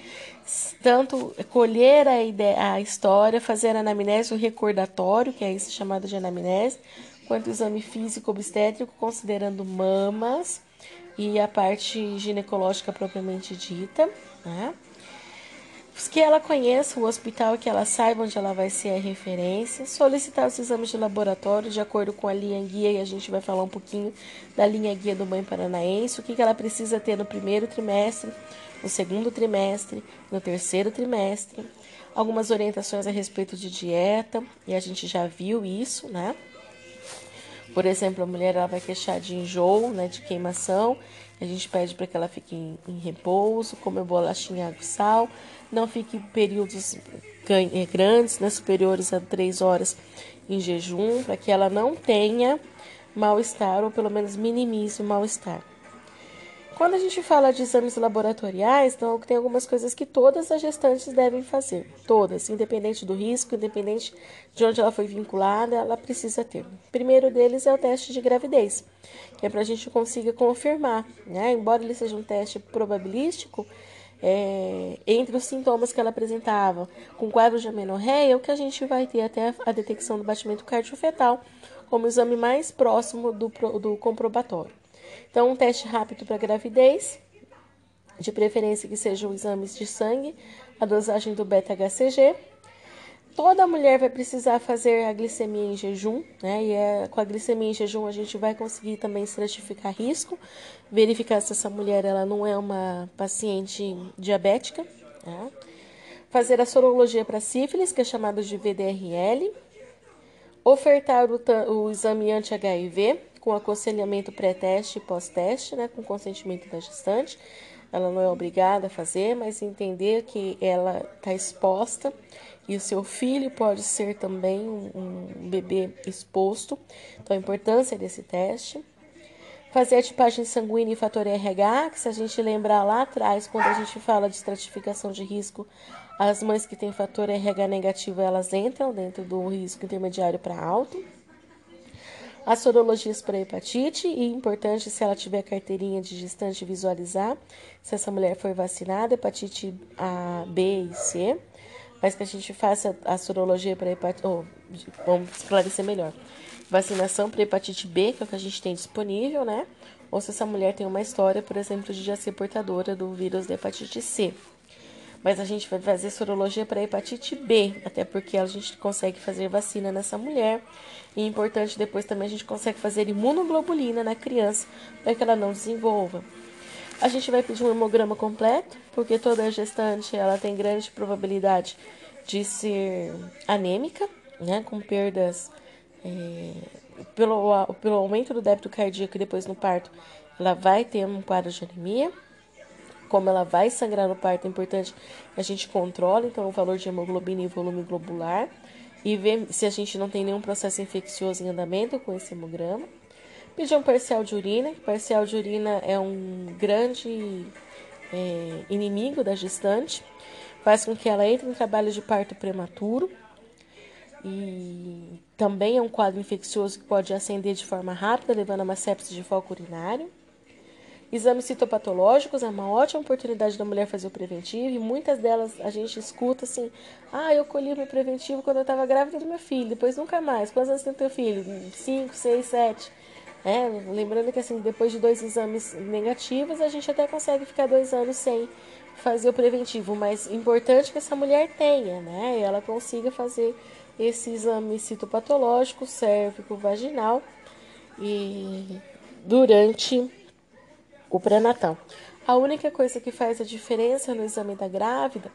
tanto colher a, ideia, a história, fazer a anamnese, o recordatório, que é isso chamado de anamnese, quanto exame físico obstétrico, considerando mamas e a parte ginecológica propriamente dita, né? Que ela conheça o hospital, que ela saiba onde ela vai ser a referência, solicitar os exames de laboratório de acordo com a linha guia, e a gente vai falar um pouquinho da linha guia do Mãe Paranaense, o que, que ela precisa ter no primeiro trimestre, no segundo trimestre, no terceiro trimestre, algumas orientações a respeito de dieta, e a gente já viu isso, né? Por exemplo, a mulher ela vai queixar de enjoo, né, de queimação, a gente pede para que ela fique em, em repouso, come bolachinha água e sal, não fique em períodos eh, grandes, né, superiores a três horas em jejum, para que ela não tenha mal-estar ou pelo menos minimize o mal-estar. Quando a gente fala de exames laboratoriais, então tem algumas coisas que todas as gestantes devem fazer. Todas, independente do risco, independente de onde ela foi vinculada, ela precisa ter. O primeiro deles é o teste de gravidez, que é para a gente consiga confirmar, né? Embora ele seja um teste probabilístico, é, entre os sintomas que ela apresentava com quadro de amenorreia, o que a gente vai ter até a detecção do batimento cardiofetal como exame mais próximo do, do comprobatório. Então, um teste rápido para gravidez, de preferência que sejam exames de sangue, a dosagem do beta-HCG. Toda mulher vai precisar fazer a glicemia em jejum, né? E é, com a glicemia em jejum a gente vai conseguir também estratificar risco, verificar se essa mulher ela não é uma paciente diabética. Né? Fazer a sorologia para sífilis, que é chamado de VDRL. Ofertar o, o exame anti-HIV, com aconselhamento pré-teste e pós-teste, né, com consentimento da gestante. Ela não é obrigada a fazer, mas entender que ela está exposta e o seu filho pode ser também um, bebê exposto. Então, a importância desse teste. Fazer a tipagem sanguínea e fator RH, que se a gente lembrar lá atrás, quando a gente fala de estratificação de risco, as mães que têm fator RH negativo, elas entram dentro do risco intermediário para alto as sorologias para hepatite e importante se ela tiver carteirinha de gestante visualizar se essa mulher foi vacinada, hepatite A, B e C, mas que a gente faça a sorologia para hepatite, oh, vamos esclarecer melhor. Vacinação para hepatite B, que é o que a gente tem disponível, né? Ou se essa mulher tem uma história, por exemplo, de já ser portadora do vírus da hepatite C mas a gente vai fazer sorologia para hepatite B, até porque a gente consegue fazer vacina nessa mulher. E é importante depois também a gente consegue fazer imunoglobulina na criança para que ela não desenvolva. A gente vai pedir um hemograma completo, porque toda gestante ela tem grande probabilidade de ser anêmica, né, com perdas é, pelo, pelo aumento do débito cardíaco e depois no parto, ela vai ter um quadro de anemia como ela vai sangrar no parto, é importante que a gente controle então o valor de hemoglobina e volume globular e ver se a gente não tem nenhum processo infeccioso em andamento com esse hemograma. Pedir um parcial de urina, que parcial de urina é um grande é, inimigo da gestante, faz com que ela entre em trabalho de parto prematuro e também é um quadro infeccioso que pode acender de forma rápida, levando a uma sepsis de foco urinário. Exames citopatológicos é uma ótima oportunidade da mulher fazer o preventivo e muitas delas a gente escuta assim: ah, eu colhi meu preventivo quando eu estava grávida do meu filho, depois nunca mais. Quantos anos tem teu filho? Cinco, seis, sete. É, lembrando que assim, depois de dois exames negativos, a gente até consegue ficar dois anos sem fazer o preventivo, mas importante que essa mulher tenha, né? Ela consiga fazer esse exame citopatológico, cérvico, vaginal e durante o pré-natal. A única coisa que faz a diferença no exame da grávida,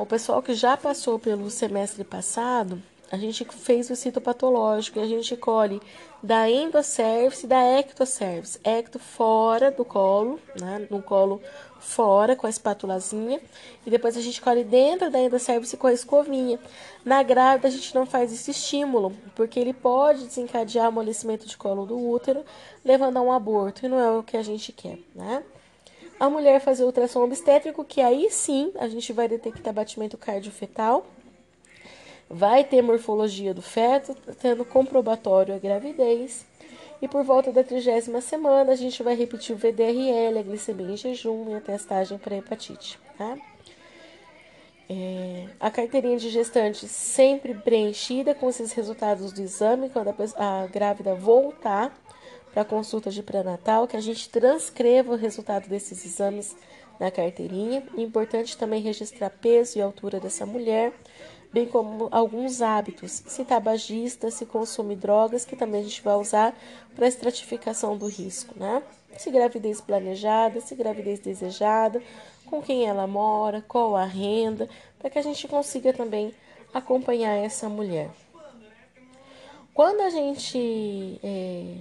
o pessoal que já passou pelo semestre passado, a gente fez o citopatológico e a gente colhe da endocervice e da ectocervice. Ecto fora do colo, né, no colo fora com a espátulazinha e depois a gente colhe dentro da endocervice com a escovinha. Na grávida a gente não faz esse estímulo, porque ele pode desencadear amolecimento de colo do útero, levando a um aborto, e não é o que a gente quer, né? A mulher fazer ultrassom obstétrico, que aí sim a gente vai detectar batimento cardiofetal vai ter morfologia do feto, tendo comprobatório a gravidez. E por volta da trigésima semana, a gente vai repetir o VDRL, a glicemia em jejum e a testagem para hepatite. Tá? É, a carteirinha de gestante sempre preenchida com esses resultados do exame, quando a, a grávida voltar para a consulta de pré-natal, que a gente transcreva o resultado desses exames na carteirinha. Importante também registrar peso e altura dessa mulher, bem como alguns hábitos, se tabagista, se consome drogas, que também a gente vai usar para estratificação do risco, né? Se gravidez planejada, se gravidez desejada, com quem ela mora, qual a renda, para que a gente consiga também acompanhar essa mulher. Quando a gente é,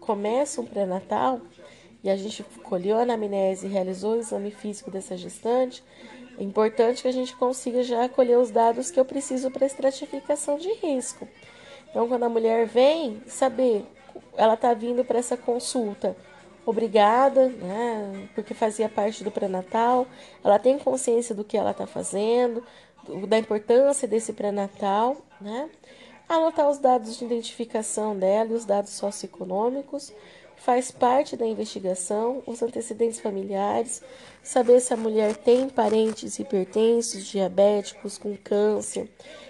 começa um pré-natal e a gente colheu a anamnese e realizou o exame físico dessa gestante, é importante que a gente consiga já colher os dados que eu preciso para estratificação de risco. Então, quando a mulher vem, saber, ela está vindo para essa consulta obrigada, né, porque fazia parte do pré-natal, ela tem consciência do que ela está fazendo, da importância desse pré-natal, né? Anotar os dados de identificação dela e os dados socioeconômicos, faz parte da investigação, os antecedentes familiares, saber se a mulher tem parentes hipertensos, diabéticos, com câncer,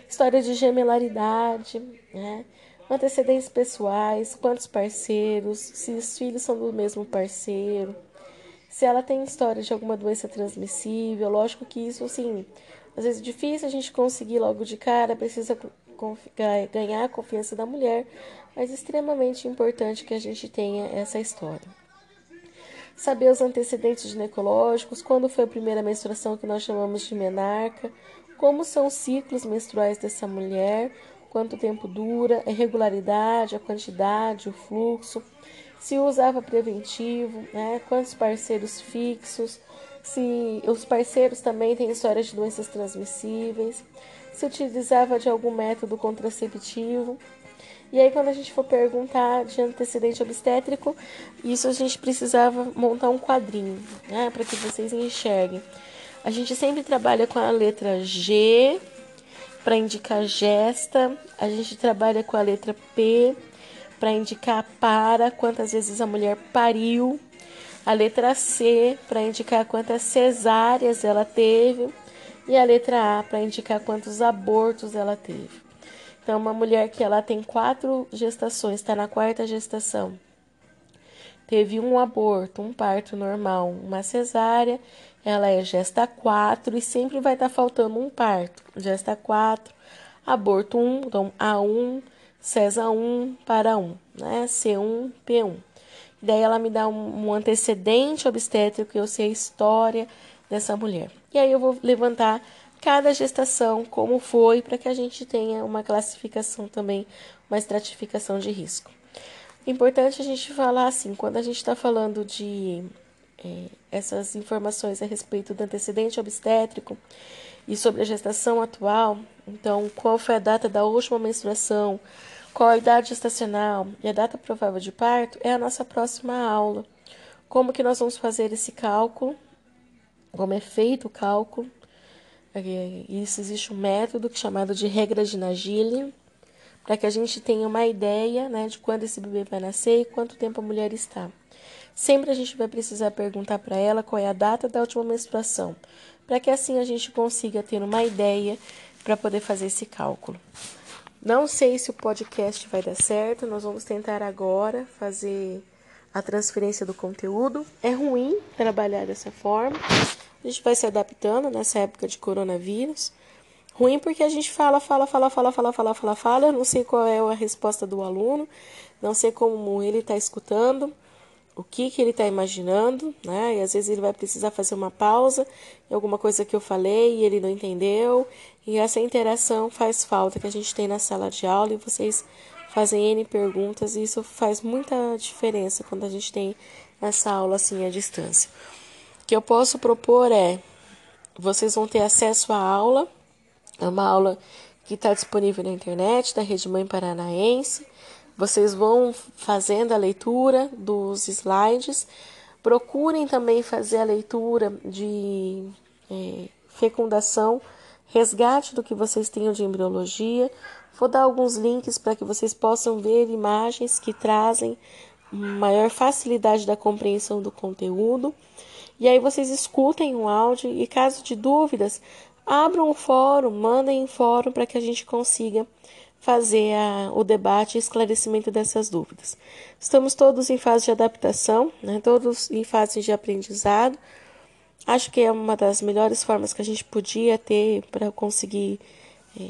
história de gemelaridade, né? antecedentes pessoais, quantos parceiros, se os filhos são do mesmo parceiro, se ela tem história de alguma doença transmissível, lógico que isso, assim, às vezes é difícil a gente conseguir logo de cara, precisa ganhar a confiança da mulher, mas extremamente importante que a gente tenha essa história. Saber os antecedentes ginecológicos, quando foi a primeira menstruação que nós chamamos de menarca, como são os ciclos menstruais dessa mulher, quanto tempo dura, a irregularidade, a quantidade, o fluxo, se usava preventivo, né, quantos parceiros fixos, se os parceiros também têm histórias de doenças transmissíveis, se utilizava de algum método contraceptivo. E aí, quando a gente for perguntar de antecedente obstétrico, isso a gente precisava montar um quadrinho, né, para que vocês enxerguem. A gente sempre trabalha com a letra G para indicar gesta, a gente trabalha com a letra P para indicar para, quantas vezes a mulher pariu, a letra C para indicar quantas cesáreas ela teve e a letra A para indicar quantos abortos ela teve. Então, uma mulher que ela tem quatro gestações, está na quarta gestação, teve um aborto, um parto normal, uma cesárea, ela é gesta 4 e sempre vai estar tá faltando um parto. Gesta 4, aborto 1, então A1, CESA 1 para 1, né? C1, P1. Daí ela me dá um, antecedente obstétrico, eu sei a história dessa mulher. E aí eu vou levantar cada gestação, como foi, para que a gente tenha uma classificação também, uma estratificação de risco. Importante a gente falar assim, quando a gente está falando de é, essas informações a respeito do antecedente obstétrico e sobre a gestação atual, então qual foi a data da última menstruação, qual a idade gestacional e a data provável de parto, é a nossa próxima aula. Como que nós vamos fazer esse cálculo, como é feito o cálculo, é, isso existe um método chamado de regra de Nagili, para que a gente tenha uma ideia né, de quando esse bebê vai nascer e quanto tempo a mulher está. Sempre a gente vai precisar perguntar para ela qual é a data da última menstruação, para que assim a gente consiga ter uma ideia para poder fazer esse cálculo. Não sei se o podcast vai dar certo, nós vamos tentar agora fazer a transferência do conteúdo. É ruim trabalhar dessa forma, a gente vai se adaptando nessa época de coronavírus. Ruim porque a gente fala, fala, fala, fala, fala, fala, fala, fala. Eu não sei qual é a resposta do aluno, não sei como ele está escutando o que, que ele está imaginando, né? E às vezes ele vai precisar fazer uma pausa em alguma coisa que eu falei e ele não entendeu. E essa interação faz falta que a gente tem na sala de aula e vocês fazem N perguntas e isso faz muita diferença quando a gente tem essa aula assim à distância. Que eu posso propor é: vocês vão ter acesso à aula, é uma aula que está disponível na internet da Rede Mãe Paranaense vocês vão fazendo a leitura dos slides. Procurem também fazer a leitura de é, fecundação, resgate do que vocês tenham de embriologia. Vou dar alguns links para que vocês possam ver imagens que trazem maior facilidade da compreensão do conteúdo. E aí vocês escutem o áudio e caso de dúvidas, abram o fórum, mandem em fórum para que a gente consiga fazer a, o debate e esclarecimento dessas dúvidas. Estamos todos em fase de adaptação, né, todos em fase de aprendizado. Acho que é uma das melhores formas que a gente podia ter para conseguir é,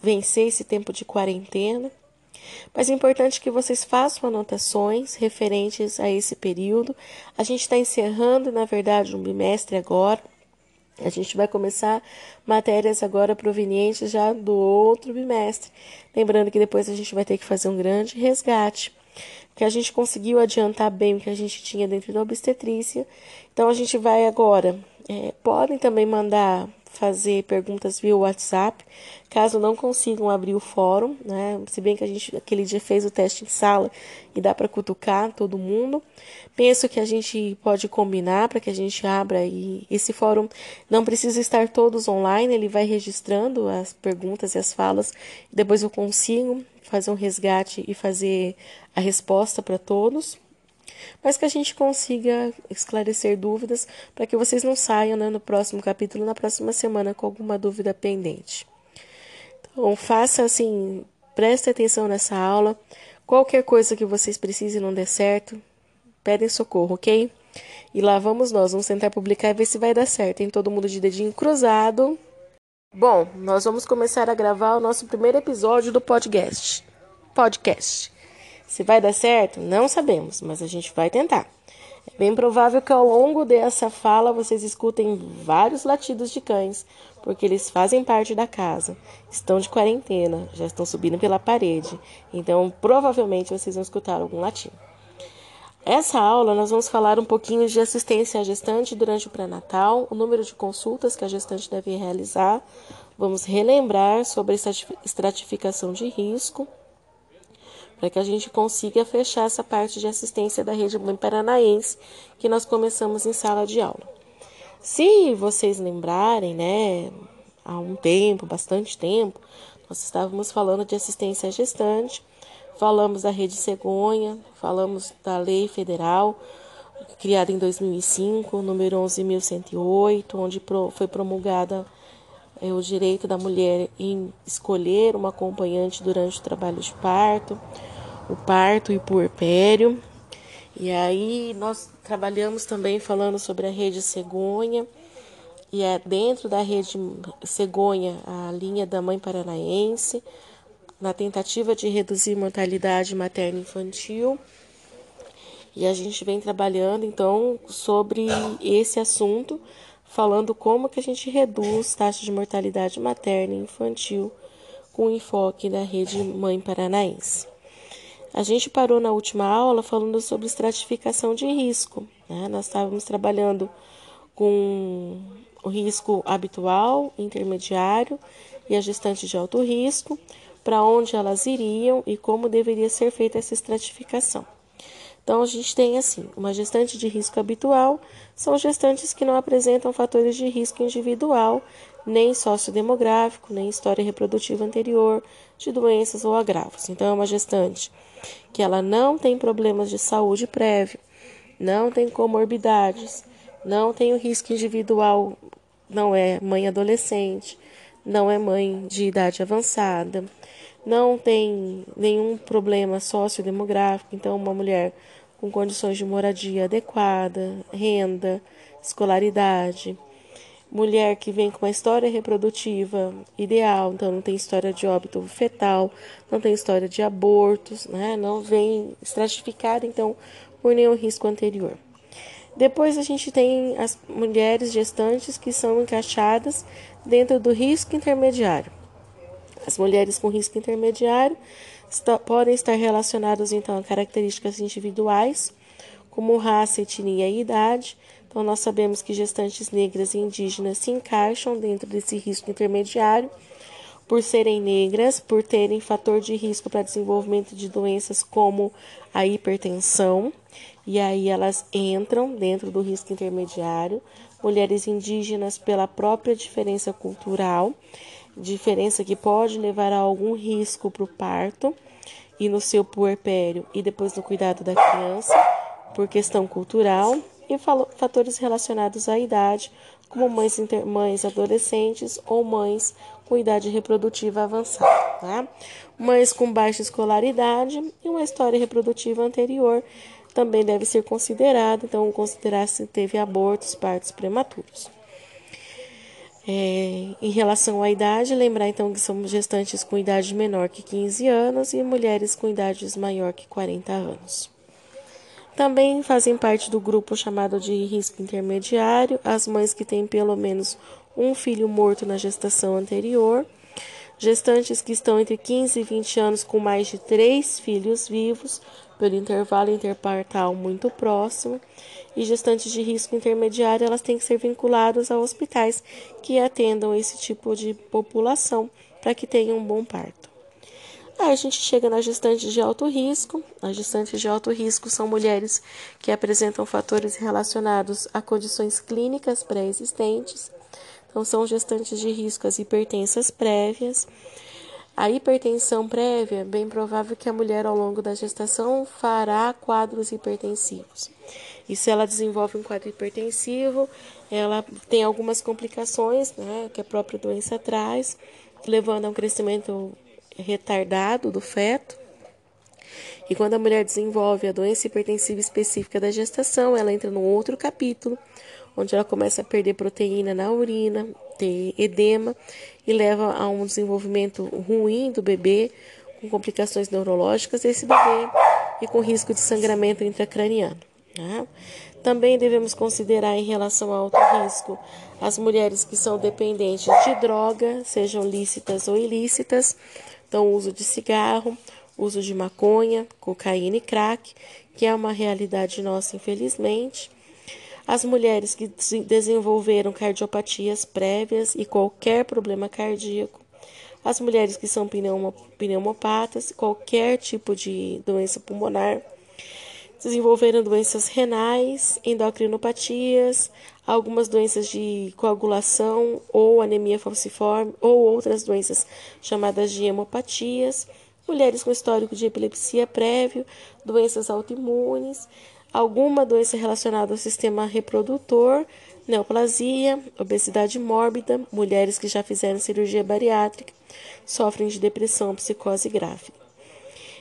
vencer esse tempo de quarentena. Mas é importante que vocês façam anotações referentes a esse período. A gente está encerrando, na verdade, um bimestre agora. A gente vai começar matérias agora provenientes já do outro bimestre. Lembrando que depois a gente vai ter que fazer um grande resgate, que a gente conseguiu adiantar bem o que a gente tinha dentro da obstetrícia. Então a gente vai agora. É, podem também mandar fazer perguntas via WhatsApp, caso não consigam abrir o fórum, né? Se bem que a gente aquele dia fez o teste em sala e dá para cutucar todo mundo. Penso que a gente pode combinar para que a gente abra e esse fórum não precisa estar todos online, ele vai registrando as perguntas e as falas, e depois eu consigo fazer um resgate e fazer a resposta para todos mas que a gente consiga esclarecer dúvidas para que vocês não saiam né, no próximo capítulo, na próxima semana, com alguma dúvida pendente. Então, faça assim, preste atenção nessa aula. Qualquer coisa que vocês precisem não der certo, pedem socorro, ok? E lá vamos nós, vamos tentar publicar e ver se vai dar certo, em todo mundo de dedinho cruzado. Bom, nós vamos começar a gravar o nosso primeiro episódio do podcast. Podcast. Se vai dar certo, não sabemos, mas a gente vai tentar. É bem provável que ao longo dessa fala vocês escutem vários latidos de cães, porque eles fazem parte da casa, estão de quarentena, já estão subindo pela parede, então provavelmente vocês vão escutar algum latido. Essa aula nós vamos falar um pouquinho de assistência à gestante durante o pré-natal, o número de consultas que a gestante deve realizar, vamos relembrar sobre estratificação de risco para que a gente consiga fechar essa parte de assistência da rede Mãe Paranaense que nós começamos em sala de aula. Se vocês lembrarem, né, há um tempo, bastante tempo, nós estávamos falando de assistência gestante, falamos da rede cegonha, falamos da lei federal criada em 2005, número 11.108, onde foi promulgada é, o direito da mulher em escolher uma acompanhante durante o trabalho de parto, o parto e puerpério. E aí nós trabalhamos também falando sobre a rede cegonha, e é dentro da rede cegonha a linha da mãe paranaense, na tentativa de reduzir mortalidade materna infantil. E a gente vem trabalhando então sobre esse assunto falando como que a gente reduz taxa de mortalidade materna e infantil com enfoque na rede mãe paranaense. A gente parou na última aula falando sobre estratificação de risco. Né? Nós estávamos trabalhando com o risco habitual, intermediário e a gestante de alto risco, para onde elas iriam e como deveria ser feita essa estratificação. Então, a gente tem assim: uma gestante de risco habitual são gestantes que não apresentam fatores de risco individual, nem sociodemográfico, nem história reprodutiva anterior de doenças ou agravos. Então, é uma gestante que ela não tem problemas de saúde prévio, não tem comorbidades, não tem o risco individual, não é mãe adolescente, não é mãe de idade avançada, não tem nenhum problema sociodemográfico, então uma mulher com condições de moradia adequada, renda, escolaridade. Mulher que vem com uma história reprodutiva ideal, então não tem história de óbito fetal, não tem história de abortos, né? não vem estratificada, então, por nenhum risco anterior. Depois a gente tem as mulheres gestantes que são encaixadas dentro do risco intermediário. As mulheres com risco intermediário podem estar relacionados então a características individuais, como raça, etnia e idade. Então, nós sabemos que gestantes negras e indígenas se encaixam dentro desse risco intermediário por serem negras, por terem fator de risco para desenvolvimento de doenças como a hipertensão, e aí elas entram dentro do risco intermediário. Mulheres indígenas pela própria diferença cultural diferença que pode levar a algum risco para o parto e no seu puerpério e depois no cuidado da criança por questão cultural e fatores relacionados à idade, como mães, mães adolescentes ou mães com idade reprodutiva avançada. Tá? Mães com baixa escolaridade e uma história reprodutiva anterior também deve ser considerado, então considerar se teve abortos, partos prematuros. É, em relação à idade, lembrar então que somos gestantes com idade menor que 15 anos e mulheres com idades maior que 40 anos. Também fazem parte do grupo chamado de risco intermediário as mães que têm pelo menos um filho morto na gestação anterior, gestantes que estão entre 15 e 20 anos com mais de três filhos vivos, pelo intervalo interpartal muito próximo, e gestantes de risco intermediário, elas têm que ser vinculadas a hospitais que atendam esse tipo de população para que tenham um bom parto. Aí a gente chega nas gestantes de alto risco. As gestantes de alto risco são mulheres que apresentam fatores relacionados a condições clínicas pré-existentes. Então, são gestantes de risco as hipertensas prévias, a hipertensão prévia, bem provável que a mulher ao longo da gestação fará quadros hipertensivos. E se ela desenvolve um quadro hipertensivo, ela tem algumas complicações né, que a própria doença traz, levando a um crescimento retardado do feto. E quando a mulher desenvolve a doença hipertensiva específica da gestação, ela entra num outro capítulo, onde ela começa a perder proteína na urina, ter edema e leva a um desenvolvimento ruim do bebê, com complicações neurológicas desse bebê e com risco de sangramento intracraniano. Né? Também devemos considerar em relação ao alto risco as mulheres que são dependentes de droga, sejam lícitas ou ilícitas, então uso de cigarro, uso de maconha, cocaína e crack, que é uma realidade nossa, infelizmente. As mulheres que desenvolveram cardiopatias prévias e qualquer problema cardíaco, as mulheres que são pneumopatas, qualquer tipo de doença pulmonar, desenvolveram doenças renais, endocrinopatias, algumas doenças de coagulação ou anemia falciforme ou outras doenças chamadas de hemopatias, mulheres com histórico de epilepsia prévio, doenças autoimunes, alguma doença relacionada ao sistema reprodutor, neoplasia, obesidade mórbida, mulheres que já fizeram cirurgia bariátrica, sofrem de depressão, psicose grave.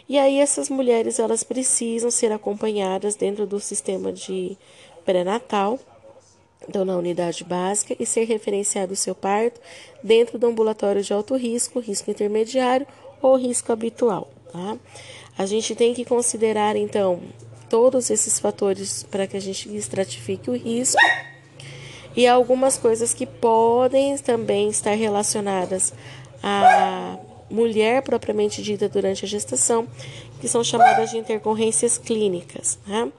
E aí essas mulheres elas precisam ser acompanhadas dentro do sistema de pré-natal, então na unidade básica, e ser referenciado o seu parto dentro do ambulatório de alto risco, risco intermediário ou risco habitual. Tá? A gente tem que considerar então todos esses fatores para que a gente estratifique o risco e algumas coisas que podem também estar relacionadas à mulher propriamente dita durante a gestação, que são chamadas de intercorrências clínicas. Né?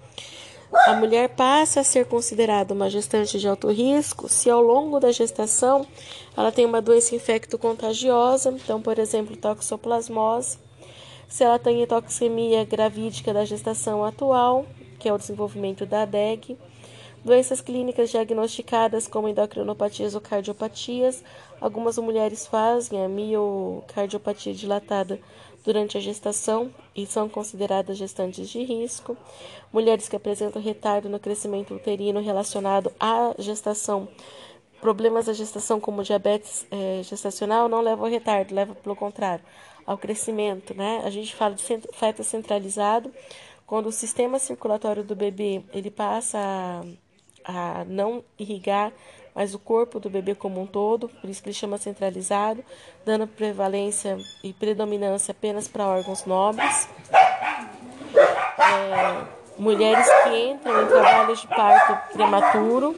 A mulher passa a ser considerada uma gestante de alto risco se ao longo da gestação ela tem uma doença infecto-contagiosa, então, por exemplo, toxoplasmose, se ela tem hipoxemia gravídica da gestação atual, que é o desenvolvimento da DEG, doenças clínicas diagnosticadas como endocrinopatias ou cardiopatias, algumas mulheres fazem a miocardiopatia dilatada durante a gestação e são consideradas gestantes de risco. Mulheres que apresentam retardo no crescimento uterino relacionado à gestação problemas da gestação, como diabetes é, gestacional, não levam ao retardo, leva pelo contrário ao crescimento, né? A gente fala de feto centralizado, quando o sistema circulatório do bebê ele passa a, a não irrigar mas o corpo do bebê como um todo, por isso que ele chama centralizado, dando prevalência e predominância apenas para órgãos nobres. É, mulheres que entram em trabalhos de parto prematuro,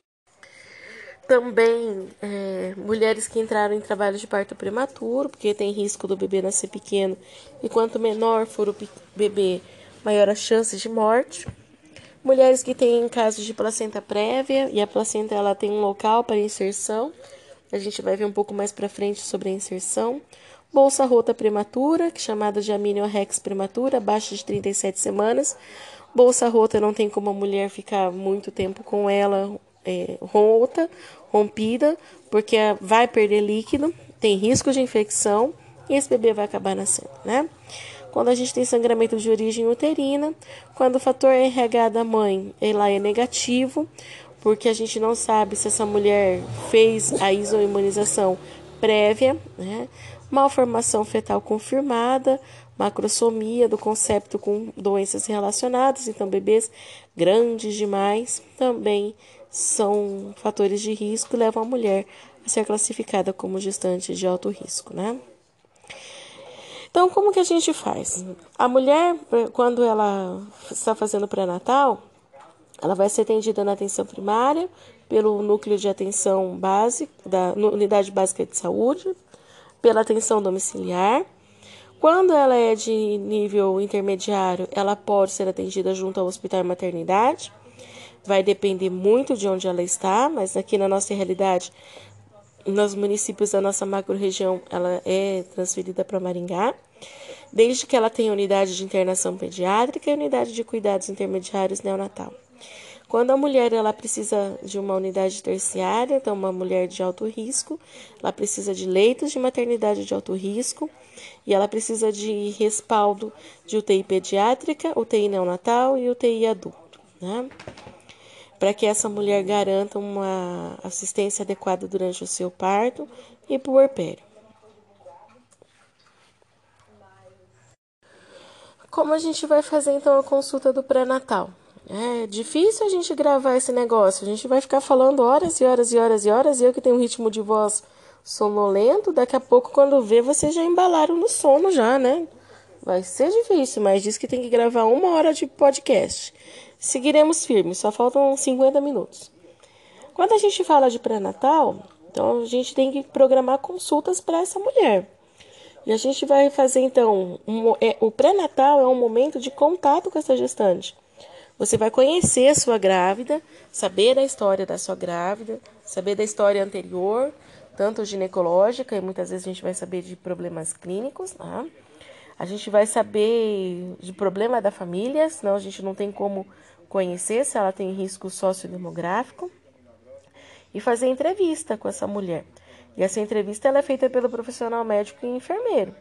também é, mulheres que entraram em trabalho de parto prematuro, porque tem risco do bebê nascer pequeno, e quanto menor for o bebê, maior a chance de morte. Mulheres que têm casos de placenta prévia, e a placenta ela tem um local para inserção, a gente vai ver um pouco mais para frente sobre a inserção. Bolsa rota prematura, que chamada de aminorex prematura, abaixo de 37 semanas. Bolsa rota não tem como a mulher ficar muito tempo com ela é, rota, rompida, porque vai perder líquido, tem risco de infecção e esse bebê vai acabar nascendo, né? Quando a gente tem sangramento de origem uterina, quando o fator RH da mãe lá é negativo, porque a gente não sabe se essa mulher fez a isoimunização prévia, né? malformação fetal confirmada, macrosomia do concepto com doenças relacionadas, então bebês grandes demais também são fatores de risco e levam a mulher a ser classificada como gestante de alto risco, né? Então, como que a gente faz? A mulher, quando ela está fazendo pré-natal, ela vai ser atendida na atenção primária pelo núcleo de atenção básica da unidade básica de saúde, pela atenção domiciliar. Quando ela é de nível intermediário, ela pode ser atendida junto ao hospital e maternidade. Vai depender muito de onde ela está, mas aqui na nossa realidade, nos municípios da nossa macro-região, ela é transferida para Maringá, desde que ela tenha unidade de internação pediátrica e unidade de cuidados intermediários neonatal. Quando a mulher ela precisa de uma unidade terciária, então uma mulher de alto risco, ela precisa de leitos de maternidade de alto risco e ela precisa de respaldo de UTI pediátrica, UTI neonatal e UTI adulto, né? Para que essa mulher garanta uma assistência adequada durante o seu parto e puerpério. Como a gente vai fazer então a consulta do pré-natal? É difícil a gente gravar esse negócio. A gente vai ficar falando horas e horas e horas e horas. E eu que tenho um ritmo de voz sonolento, daqui a pouco, quando vê, vocês já embalaram no sono já, né? Vai ser difícil, mas diz que tem que gravar uma hora de podcast. Seguiremos firmes, só faltam 50 minutos. Quando a gente fala de pré-natal, então a gente tem que programar consultas para essa mulher. E a gente vai fazer então, um, é, o pré-natal é um momento de contato com essa gestante. Você vai conhecer a sua grávida, saber da história da sua grávida, saber da história anterior, tanto ginecológica, e muitas vezes a gente vai saber de problemas clínicos, né? A gente vai saber de problema da família, senão a gente não tem como conhecer se ela tem risco sociodemográfico. E fazer entrevista com essa mulher. E essa entrevista ela é feita pelo profissional médico e enfermeiro,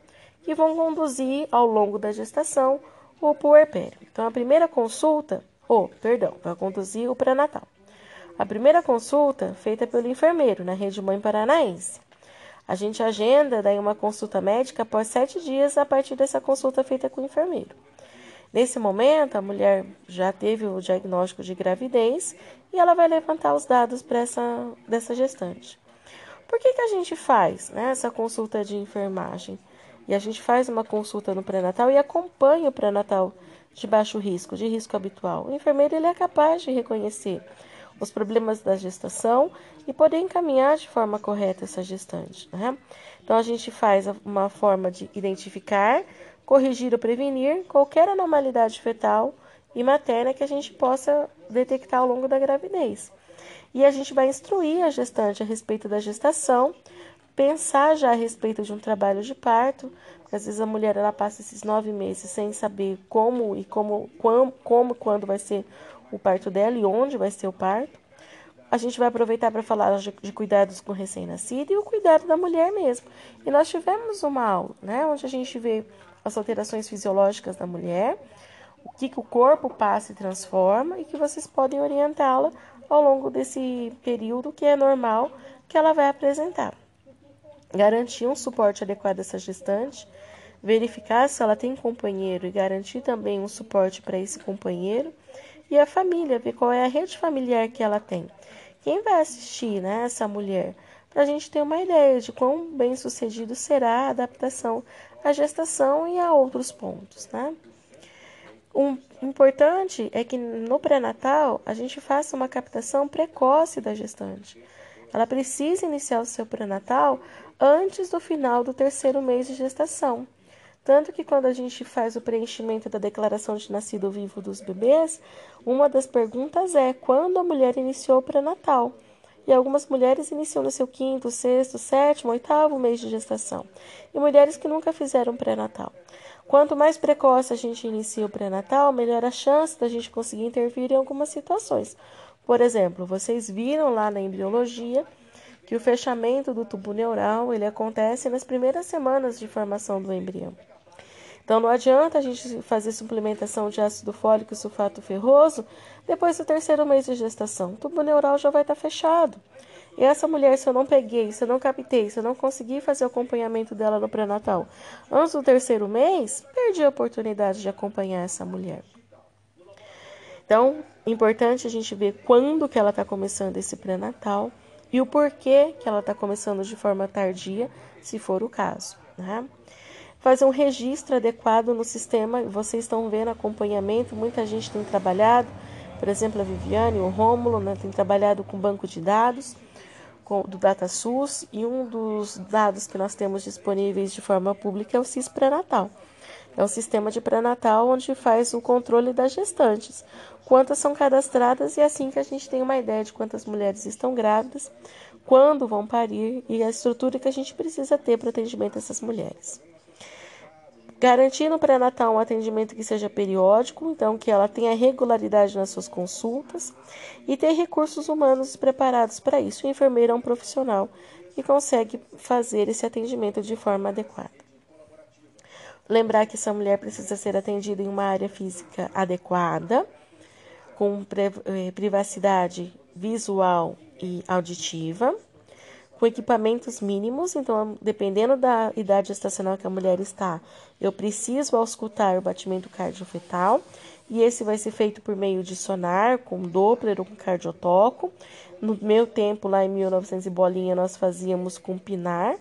que vão conduzir ao longo da gestação o puerpério. Então, a primeira consulta, ou, oh, perdão, vai conduzir o pré-natal. A primeira consulta feita pelo enfermeiro na Rede Mãe Paranaense. A gente agenda daí uma consulta médica após sete dias a partir dessa consulta feita com o enfermeiro. Nesse momento, a mulher já teve o diagnóstico de gravidez e ela vai levantar os dados para essa dessa gestante. Por que, que a gente faz né, essa consulta de enfermagem? E a gente faz uma consulta no pré-natal e acompanha o pré-natal de baixo risco, de risco habitual. O enfermeiro ele é capaz de reconhecer os problemas da gestação e poder encaminhar de forma correta essa gestante. Né? Então, a gente faz uma forma de identificar, corrigir ou prevenir qualquer anormalidade fetal e materna que a gente possa detectar ao longo da gravidez. E a gente vai instruir a gestante a respeito da gestação pensar já a respeito de um trabalho de parto, porque às vezes a mulher ela passa esses nove meses sem saber como e como, como, como quando vai ser o parto dela e onde vai ser o parto. A gente vai aproveitar para falar de, de cuidados com recém-nascido e o cuidado da mulher mesmo. E nós tivemos uma aula, né, onde a gente vê as alterações fisiológicas da mulher, o que, que o corpo passa e transforma e que vocês podem orientá-la ao longo desse período que é normal que ela vai apresentar garantir um suporte adequado a essa gestante, verificar se ela tem companheiro e garantir também um suporte para esse companheiro, e a família, ver qual é a rede familiar que ela tem. Quem vai assistir né, essa mulher? Para a gente ter uma ideia de quão bem sucedido será a adaptação à gestação e a outros pontos. Né? O importante é que no pré-natal a gente faça uma captação precoce da gestante. Ela precisa iniciar o seu pré-natal antes do final do terceiro mês de gestação. Tanto que quando a gente faz o preenchimento da declaração de nascido vivo dos bebês, uma das perguntas é quando a mulher iniciou o pré-natal. E algumas mulheres iniciam no seu quinto, sexto, sétimo, oitavo mês de gestação. E mulheres que nunca fizeram pré-natal. Quanto mais precoce a gente inicia o pré-natal, melhor a chance da gente conseguir intervir em algumas situações. Por exemplo, vocês viram lá na embriologia que o fechamento do tubo neural ele acontece nas primeiras semanas de formação do embrião. Então não adianta a gente fazer suplementação de ácido fólico e sulfato ferroso depois do terceiro mês de gestação. O tubo neural já vai estar fechado. E essa mulher, se eu não peguei, se eu não captei, se eu não consegui fazer o acompanhamento dela no pré-natal antes do terceiro mês, perdi a oportunidade de acompanhar essa mulher. Então, importante a gente ver quando que ela está começando esse pré-natal e o porquê que ela está começando de forma tardia, se for o caso. Né? Fazer um registro adequado no sistema, vocês estão vendo acompanhamento, muita gente tem trabalhado, por exemplo, a Viviane, o Rômulo, né, tem trabalhado com banco de dados com, do DataSUS e um dos dados que nós temos disponíveis de forma pública é o CIS pré-natal. É um sistema de pré-natal onde faz o controle das gestantes, quantas são cadastradas e é assim que a gente tem uma ideia de quantas mulheres estão grávidas, quando vão parir e a estrutura que a gente precisa ter para o atendimento dessas mulheres. Garantir no pré-natal um atendimento que seja periódico, então que ela tenha regularidade nas suas consultas e ter recursos humanos preparados para isso. O enfermeiro é um profissional que consegue fazer esse atendimento de forma adequada. Lembrar que essa mulher precisa ser atendida em uma área física adequada, com eh, privacidade visual e auditiva com equipamentos mínimos, então dependendo da idade estacional que a mulher está, eu preciso auscultar o batimento cardiofetal e esse vai ser feito por meio de sonar, com Doppler ou com cardiotoco. No meu tempo, lá em 1900 e bolinha, nós fazíamos com pinar.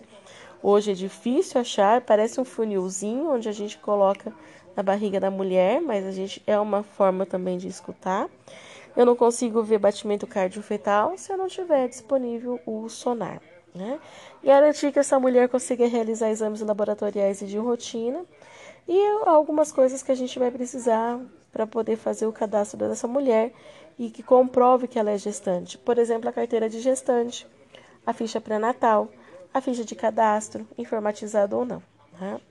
Hoje é difícil achar, parece um funilzinho onde a gente coloca na barriga da mulher, mas a gente é uma forma também de escutar. Eu não consigo ver batimento cardiofetal se eu não tiver disponível o sonar. Né? Garantir que essa mulher consiga realizar exames laboratoriais e de rotina e algumas coisas que a gente vai precisar para poder fazer o cadastro dessa mulher e que comprove que ela é gestante. Por exemplo, a carteira de gestante, a ficha pré-natal, a ficha de cadastro, informatizado ou não. Né?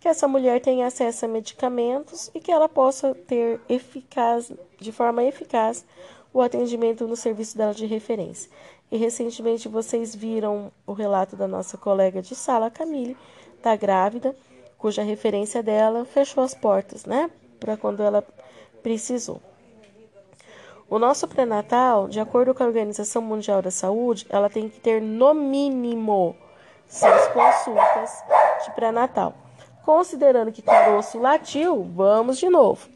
Que essa mulher tenha acesso a medicamentos e que ela possa ter eficaz, de forma eficaz o atendimento no serviço dela de referência. E recentemente vocês viram o relato da nossa colega de sala, Camille, está grávida, cuja referência dela fechou as portas, né? Para quando ela precisou. O nosso pré-natal, de acordo com a Organização Mundial da Saúde, ela tem que ter no mínimo seis consultas de pré-natal. Considerando que caroço latiu, vamos de novo.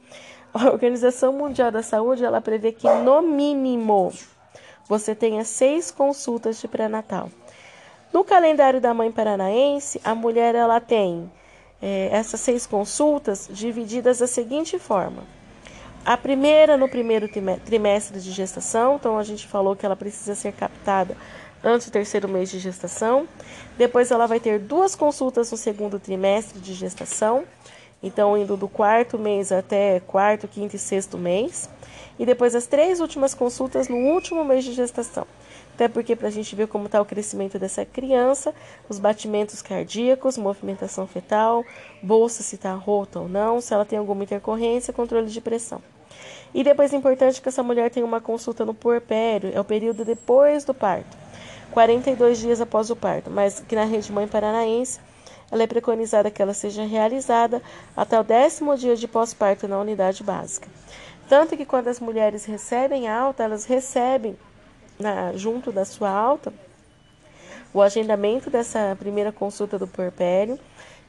A Organização Mundial da Saúde ela prevê que no mínimo você tenha seis consultas de pré-natal. No calendário da mãe paranaense, a mulher ela tem é, essas seis consultas divididas da seguinte forma: a primeira no primeiro trimestre de gestação, então a gente falou que ela precisa ser captada antes do terceiro mês de gestação. Depois ela vai ter duas consultas no segundo trimestre de gestação, então indo do quarto mês até quarto, quinto e sexto mês. E depois as três últimas consultas no último mês de gestação. Até porque para a gente ver como está o crescimento dessa criança, os batimentos cardíacos, movimentação fetal, bolsa se está rota ou não, se ela tem alguma intercorrência, controle de pressão. E depois é importante que essa mulher tenha uma consulta no puerpério, é o período depois do parto. 42 dias após o parto, mas que na rede mãe paranaense ela é preconizada que ela seja realizada até o décimo dia de pós-parto na unidade básica. Tanto que quando as mulheres recebem alta, elas recebem na, junto da sua alta o agendamento dessa primeira consulta do puerpério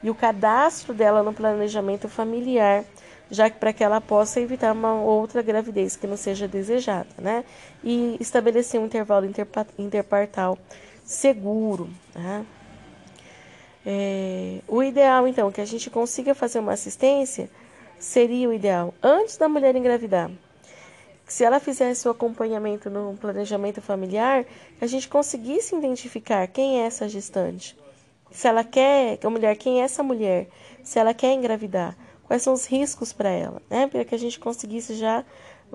e o cadastro dela no planejamento familiar já que para que ela possa evitar uma outra gravidez que não seja desejada, né? E estabelecer um intervalo interpartal seguro, né? É, o ideal, então, que a gente consiga fazer uma assistência seria o ideal antes da mulher engravidar. Se ela fizesse o acompanhamento no planejamento familiar, que a gente conseguisse identificar quem é essa gestante. Se ela quer, a mulher, quem é essa mulher? Se ela quer engravidar quais são os riscos para ela, né? Para que a gente conseguisse já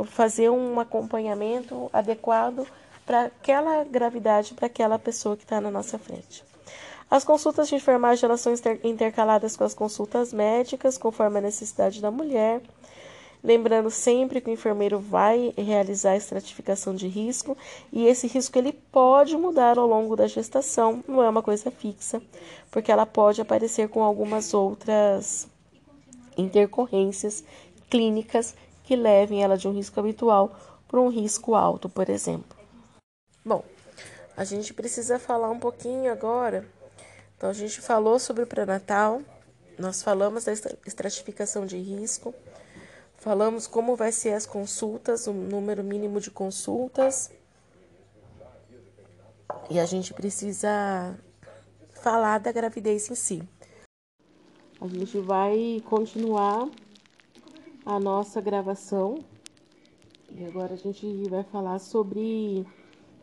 fazer um acompanhamento adequado para aquela gravidade, para aquela pessoa que está na nossa frente. As consultas de enfermagem elas são intercaladas com as consultas médicas, conforme a necessidade da mulher. Lembrando sempre que o enfermeiro vai realizar a estratificação de risco e esse risco ele pode mudar ao longo da gestação, não é uma coisa fixa, porque ela pode aparecer com algumas outras intercorrências clínicas que levem ela de um risco habitual para um risco alto, por exemplo. Bom, a gente precisa falar um pouquinho agora. Então, a gente falou sobre o pré-natal, nós falamos da estratificação de risco, falamos como vai ser as consultas, o número mínimo de consultas. E a gente precisa falar da gravidez em si. A gente vai continuar a nossa gravação e agora a gente vai falar sobre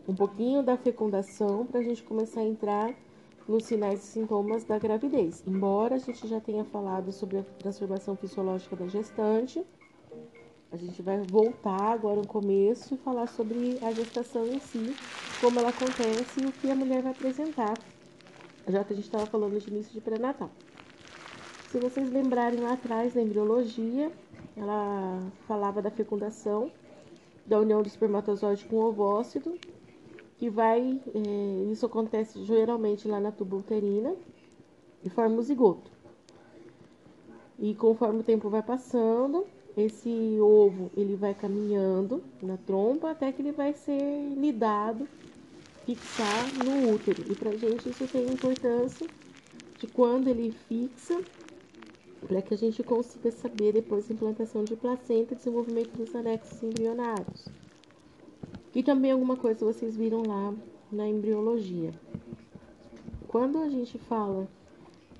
um pouquinho da fecundação para a gente começar a entrar nos sinais e sintomas da gravidez. Embora a gente já tenha falado sobre a transformação fisiológica da gestante, a gente vai voltar agora no começo e falar sobre a gestação em si, como ela acontece e o que a mulher vai apresentar, já que a gente estava falando de início de pré-natal. Se vocês lembrarem lá atrás da embriologia, ela falava da fecundação, da união do espermatozoide com o ovócito, que vai, é, isso acontece geralmente lá na tuba uterina e forma o zigoto. E conforme o tempo vai passando, esse ovo ele vai caminhando na trompa até que ele vai ser nidado, fixar no útero. E pra gente isso tem importância de quando ele fixa, para que a gente consiga saber depois da implantação de placenta e desenvolvimento dos anexos embrionários. E também alguma coisa vocês viram lá na embriologia. Quando a gente fala,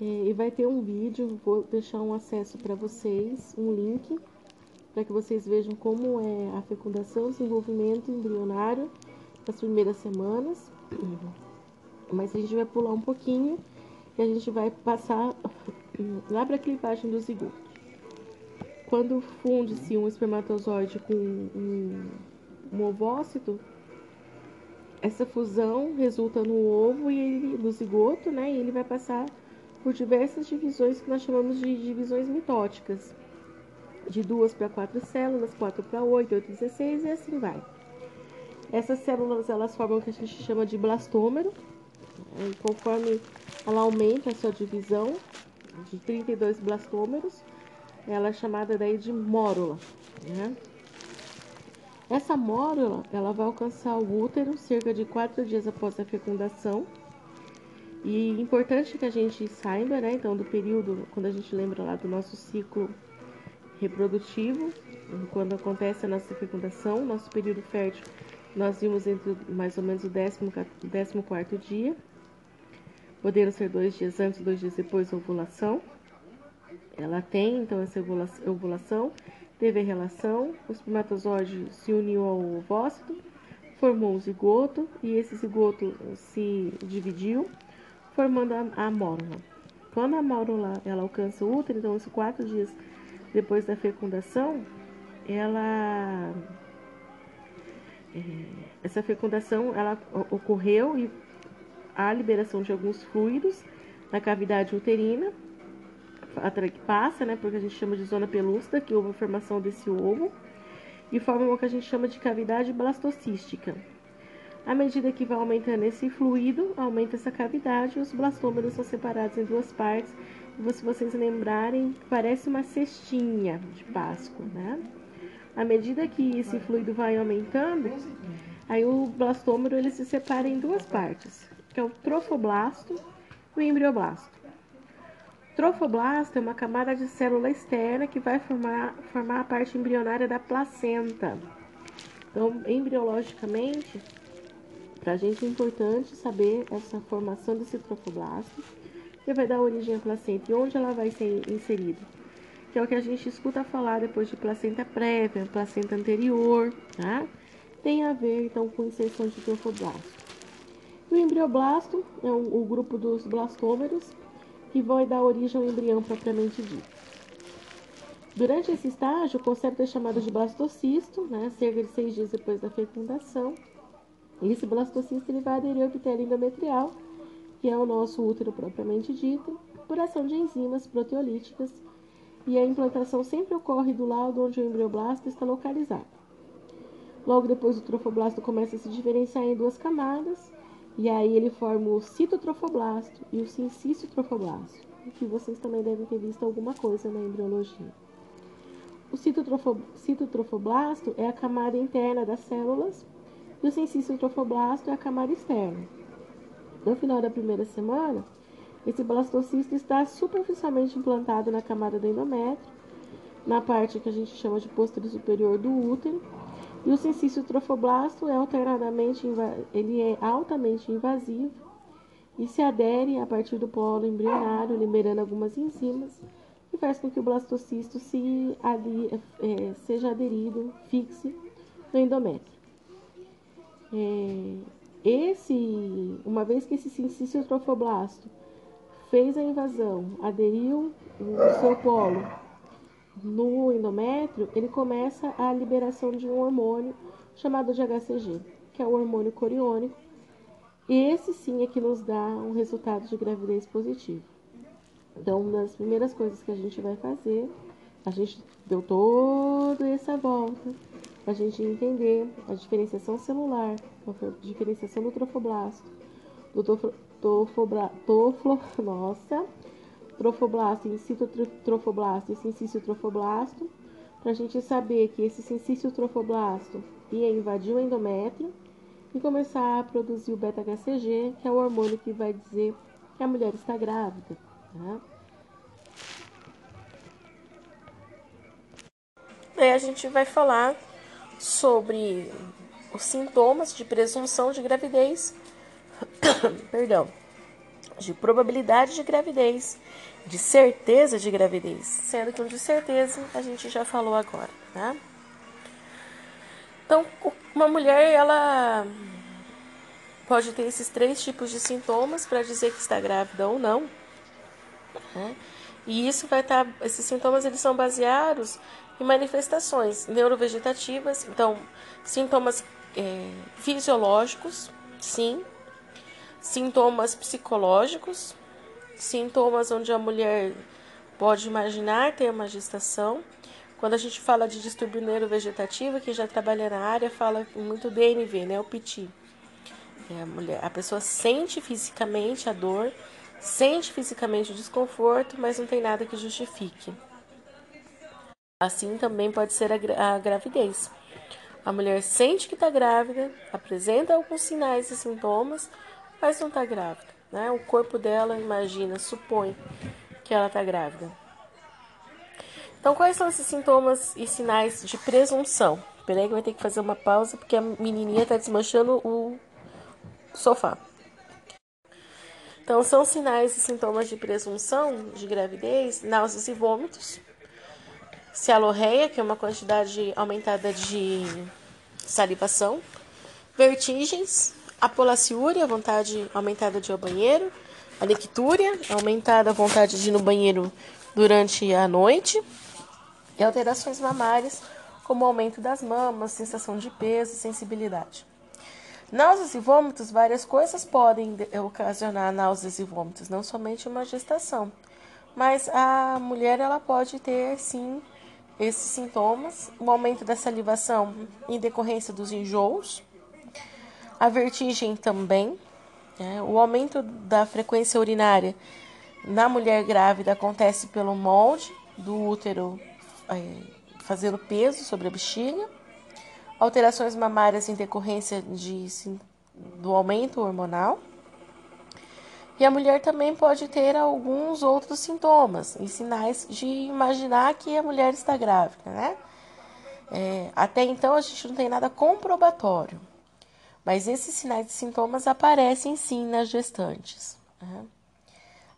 é, e vai ter um vídeo, vou deixar um acesso para vocês, um link, para que vocês vejam como é a fecundação, desenvolvimento embrionário nas primeiras semanas. Mas a gente vai pular um pouquinho e a gente vai passar lá para a clivagem do zigoto. Quando funde-se um espermatozoide com um um ovócito, essa fusão resulta no ovo e ele, no zigoto, né? E ele vai passar por diversas divisões que nós chamamos de divisões mitóticas. De duas para quatro células, quatro para oito, oito, dezesseis e assim vai. Essas células elas formam o que a gente chama de blastômero. E conforme ela aumenta a sua divisão de 32 blastômeros, ela é chamada daí de mórula. Né? Essa mórula, ela vai alcançar o útero cerca de quatro dias após a fecundação. E importante que a gente saiba, né, então, do período, quando a gente lembra lá do nosso ciclo reprodutivo, quando acontece a nossa fecundação, nosso período fértil, nós vimos entre mais ou menos o 14 quarto dia, podendo ser dois dias antes, dois dias depois da ovulação. Ela tem, então, essa ovulação teve a relação, o espermatozoide se uniu ao ovócito, formou um zigoto e esse zigoto se dividiu, formando a, a mórula. Quando a mórula ela alcança o útero, então, esses quatro dias depois da fecundação, ela é, essa fecundação ela ocorreu e a liberação de alguns fluidos na cavidade uterina que passa, né? Porque a gente chama de zona pelúcida, que houve a formação desse ovo, e forma o que a gente chama de cavidade blastocística. À medida que vai aumentando esse fluido, aumenta essa cavidade, os blastômeros são separados em duas partes. Se vocês lembrarem, parece uma cestinha de Páscoa, né? À medida que esse fluido vai aumentando, aí o blastômero ele se separa em duas partes, que é o trofoblasto e o embrioblasto. Trofoblasto é uma camada de célula externa que vai formar, formar a parte embrionária da placenta. Então, embriologicamente, para a gente é importante saber essa formação desse trofoblasto, que vai dar origem à placenta e onde ela vai ser inserida. Que é o que a gente escuta falar depois de placenta prévia, placenta anterior, tá? Tem a ver, então, com inserção de trofoblasto. O embrioblasto é o, o grupo dos blastômeros, que vai dar origem ao embrião propriamente dito. Durante esse estágio, o concepto é chamado de blastocisto, né, cerca de seis dias depois da fecundação. E esse blastocisto ele vai aderir ao epitélio endometrial, que é o nosso útero propriamente dito, por ação de enzimas proteolíticas, e a implantação sempre ocorre do lado onde o embrioblasto está localizado. Logo depois, o trofoblasto começa a se diferenciar em duas camadas, e aí ele forma o citotrofoblasto e o sincicitrofoblasto, que vocês também devem ter visto alguma coisa na embriologia. O citotrofoblasto é a camada interna das células E o sensício trofoblasto é a camada externa. No final da primeira semana, esse blastocisto está superficialmente implantado na camada do endométrio, na parte que a gente chama de posterior superior do útero, e o sensício trofoblasto é alternadamente ele é altamente invasivo e se adere a partir do polo embrionário, liberando algumas enzimas que faz com que o blastocisto se é, seja aderido, fixe no endométrio. É, esse, uma vez que esse sensício trofoblasto fez a invasão, aderiu o seu polo no endométrio, ele começa a liberação de um hormônio chamado de HCG, que é o hormônio coriônico. Esse sim é que nos dá um resultado de gravidez positivo. Então, uma das primeiras coisas que a gente vai fazer, a gente deu toda essa volta para a gente entender a diferenciação celular, a diferenciação do trofoblasto, do tofobla, toflo, nossa, trofoblasto, incito trofoblasto e sincício trofoblasto, para a gente saber que esse sincício trofoblasto ia invadir o endométrio e começar a produzir o beta-HCG, que é o hormônio que vai dizer que a mulher está grávida. Tá? A gente vai falar sobre os sintomas de presunção de gravidez, perdão, de probabilidade de gravidez, de certeza de gravidez, sendo que um de certeza a gente já falou agora, né? Então, uma mulher ela pode ter esses três tipos de sintomas para dizer que está grávida ou não. Né? E isso vai estar, tá, esses sintomas eles são baseados em manifestações neurovegetativas, então sintomas é, fisiológicos, sim, sintomas psicológicos, sintomas onde a mulher pode imaginar ter uma gestação. Quando a gente fala de distúrbio neurovegetativo, quem já trabalha na área fala muito DNV, né, o PT. É a, mulher, a pessoa sente fisicamente a dor, sente fisicamente o desconforto, mas não tem nada que justifique. Assim também pode ser a, a gravidez. A mulher sente que está grávida, apresenta alguns sinais e sintomas, mas não está grávida. Né? O corpo dela imagina, supõe que ela está grávida. Então, quais são esses sintomas e sinais de presunção? Peraí que vai ter que fazer uma pausa porque a menininha está desmanchando o sofá. Então, são sinais e sintomas de presunção de gravidez, náuseas e vômitos, cialorreia, que é uma quantidade aumentada de salivação, vertigens, apolaciúria, vontade aumentada de ir ao banheiro, a aumentada a vontade de ir no banheiro durante a noite, e alterações mamárias, como aumento das mamas, sensação de peso sensibilidade. Náuseas e vômitos, várias coisas podem ocasionar náuseas e vômitos, não somente uma gestação. Mas a mulher ela pode ter sim esses sintomas, o aumento da salivação em decorrência dos enjoos, a vertigem também, né? o aumento da frequência urinária na mulher grávida acontece pelo molde do útero é, fazendo peso sobre a bexiga, alterações mamárias em decorrência de, do aumento hormonal. E a mulher também pode ter alguns outros sintomas e sinais de imaginar que a mulher está grávida, né? É, até então a gente não tem nada comprobatório, mas esses sinais e sintomas aparecem sim nas gestantes. Né?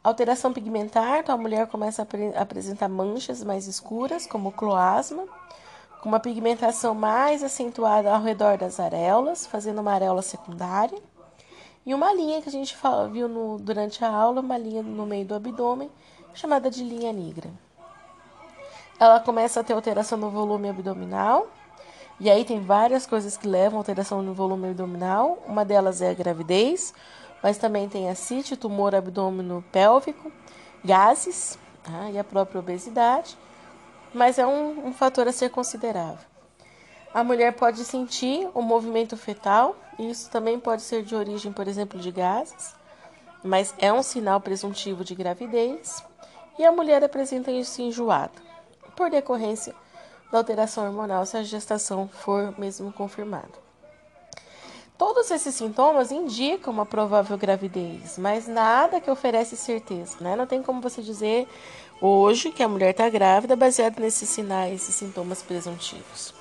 Alteração pigmentar, então a mulher começa a apresentar manchas mais escuras, como cloasma, com uma pigmentação mais acentuada ao redor das areolas, fazendo uma areola secundária. E uma linha que a gente viu no, durante a aula, uma linha no meio do abdômen, chamada de linha negra. Ela começa a ter alteração no volume abdominal, e aí tem várias coisas que levam a alteração no volume abdominal. Uma delas é a gravidez, mas também tem ascite, tumor abdômeno pélvico, gases tá? e a própria obesidade. Mas é um, um fator a ser considerável. A mulher pode sentir o movimento fetal, isso também pode ser de origem, por exemplo, de gases, mas é um sinal presuntivo de gravidez. E a mulher apresenta isso enjoado, por decorrência da alteração hormonal, se a gestação for mesmo confirmada. Todos esses sintomas indicam uma provável gravidez, mas nada que oferece certeza, né? Não tem como você dizer hoje que a mulher está grávida baseado nesses sinais e sintomas presuntivos.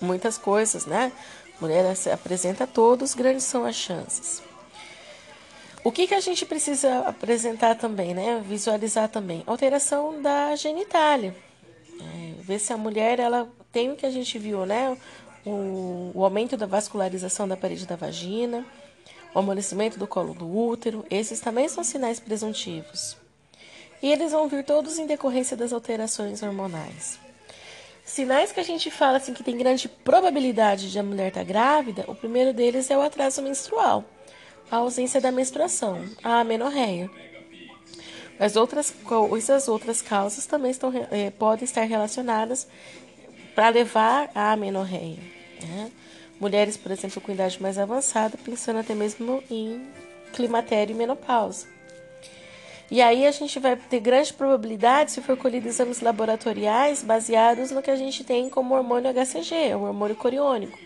Muitas coisas, né? A mulher se apresenta todos, grandes são as chances. O que, que a gente precisa apresentar também, né? Visualizar também. Alteração da genitália. É, ver se a mulher ela tem o que a gente viu, né? O, o aumento da vascularização da parede da vagina, o amolecimento do colo do útero. Esses também são sinais presuntivos. E eles vão vir todos em decorrência das alterações hormonais. Sinais que a gente fala assim que tem grande probabilidade de a mulher estar tá grávida, o primeiro deles é o atraso menstrual a ausência da menstruação, a amenorreia. Mas outras coisas, outras causas também estão, é, podem estar relacionadas para levar à amenorreia. Né? Mulheres, por exemplo, com idade mais avançada, pensando até mesmo em climatério e menopausa. E aí a gente vai ter grande probabilidade se for colhido exames laboratoriais baseados no que a gente tem como hormônio HCG, o hormônio coriônico,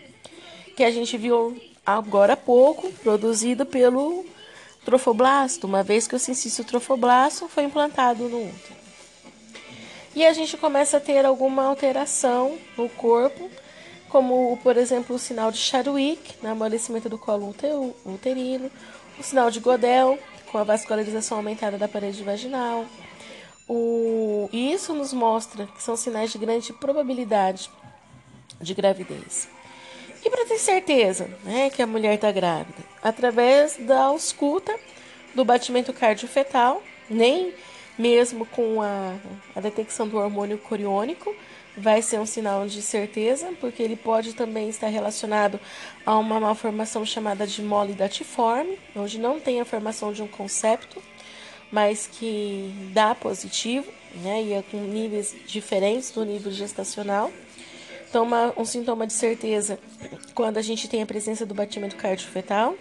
que a gente viu agora há pouco, produzido pelo trofoblasto, uma vez que o cincício trofoblasto foi implantado no útero. E a gente começa a ter alguma alteração no corpo, como, por exemplo, o sinal de Chadwick, né, amolecimento do colo uterino, o sinal de Godel, com a vascularização aumentada da parede vaginal. O, e isso nos mostra que são sinais de grande probabilidade de gravidez. E para ter certeza né, que a mulher está grávida? Através da ausculta do batimento cardiofetal, nem mesmo com a, a detecção do hormônio coriônico, vai ser um sinal de certeza, porque ele pode também estar relacionado a uma malformação chamada de mole datiforme, onde não tem a formação de um concepto, mas que dá positivo, né, e é com níveis diferentes do nível gestacional. Então, uma, um sintoma de certeza quando a gente tem a presença do batimento cardiofetal,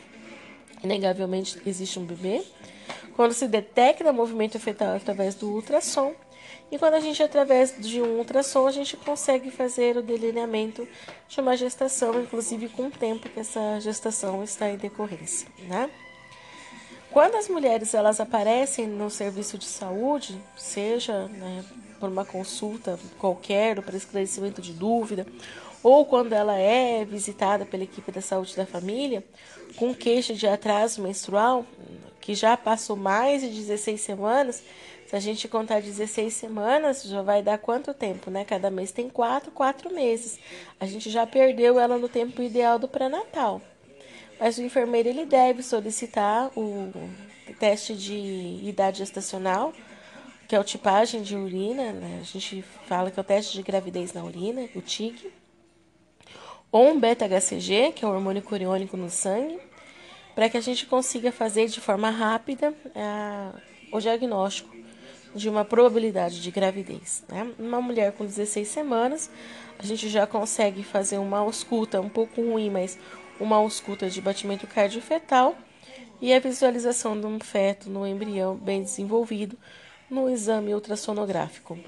inegavelmente existe um bebê. Quando se detecta movimento fetal através do ultrassom. E quando a gente, através de um ultrassom, a gente consegue fazer o delineamento de uma gestação, inclusive com o tempo que essa gestação está em decorrência, né? Quando as mulheres elas aparecem no serviço de saúde, seja né, por uma consulta qualquer, para esclarecimento de dúvida, ou quando ela é visitada pela equipe da saúde da família com queixa de atraso menstrual, que já passou mais de 16 semanas, se a gente contar 16 semanas, já vai dar quanto tempo, né? Cada mês tem quatro, quatro meses. A gente já perdeu ela no tempo ideal do pré-natal. Mas o enfermeiro ele deve solicitar o teste de idade gestacional que é o tipagem de urina, né? a gente fala que é o teste de gravidez na urina, o TIG, ou um beta-HCG, que é o hormônio coriônico no sangue, para que a gente consiga fazer de forma rápida é, o diagnóstico de uma probabilidade de gravidez. Né? Uma mulher com 16 semanas, a gente já consegue fazer uma ausculta um pouco ruim, mas uma ausculta de batimento cardiofetal e a visualização de um feto no embrião bem desenvolvido no exame ultrassonográfico.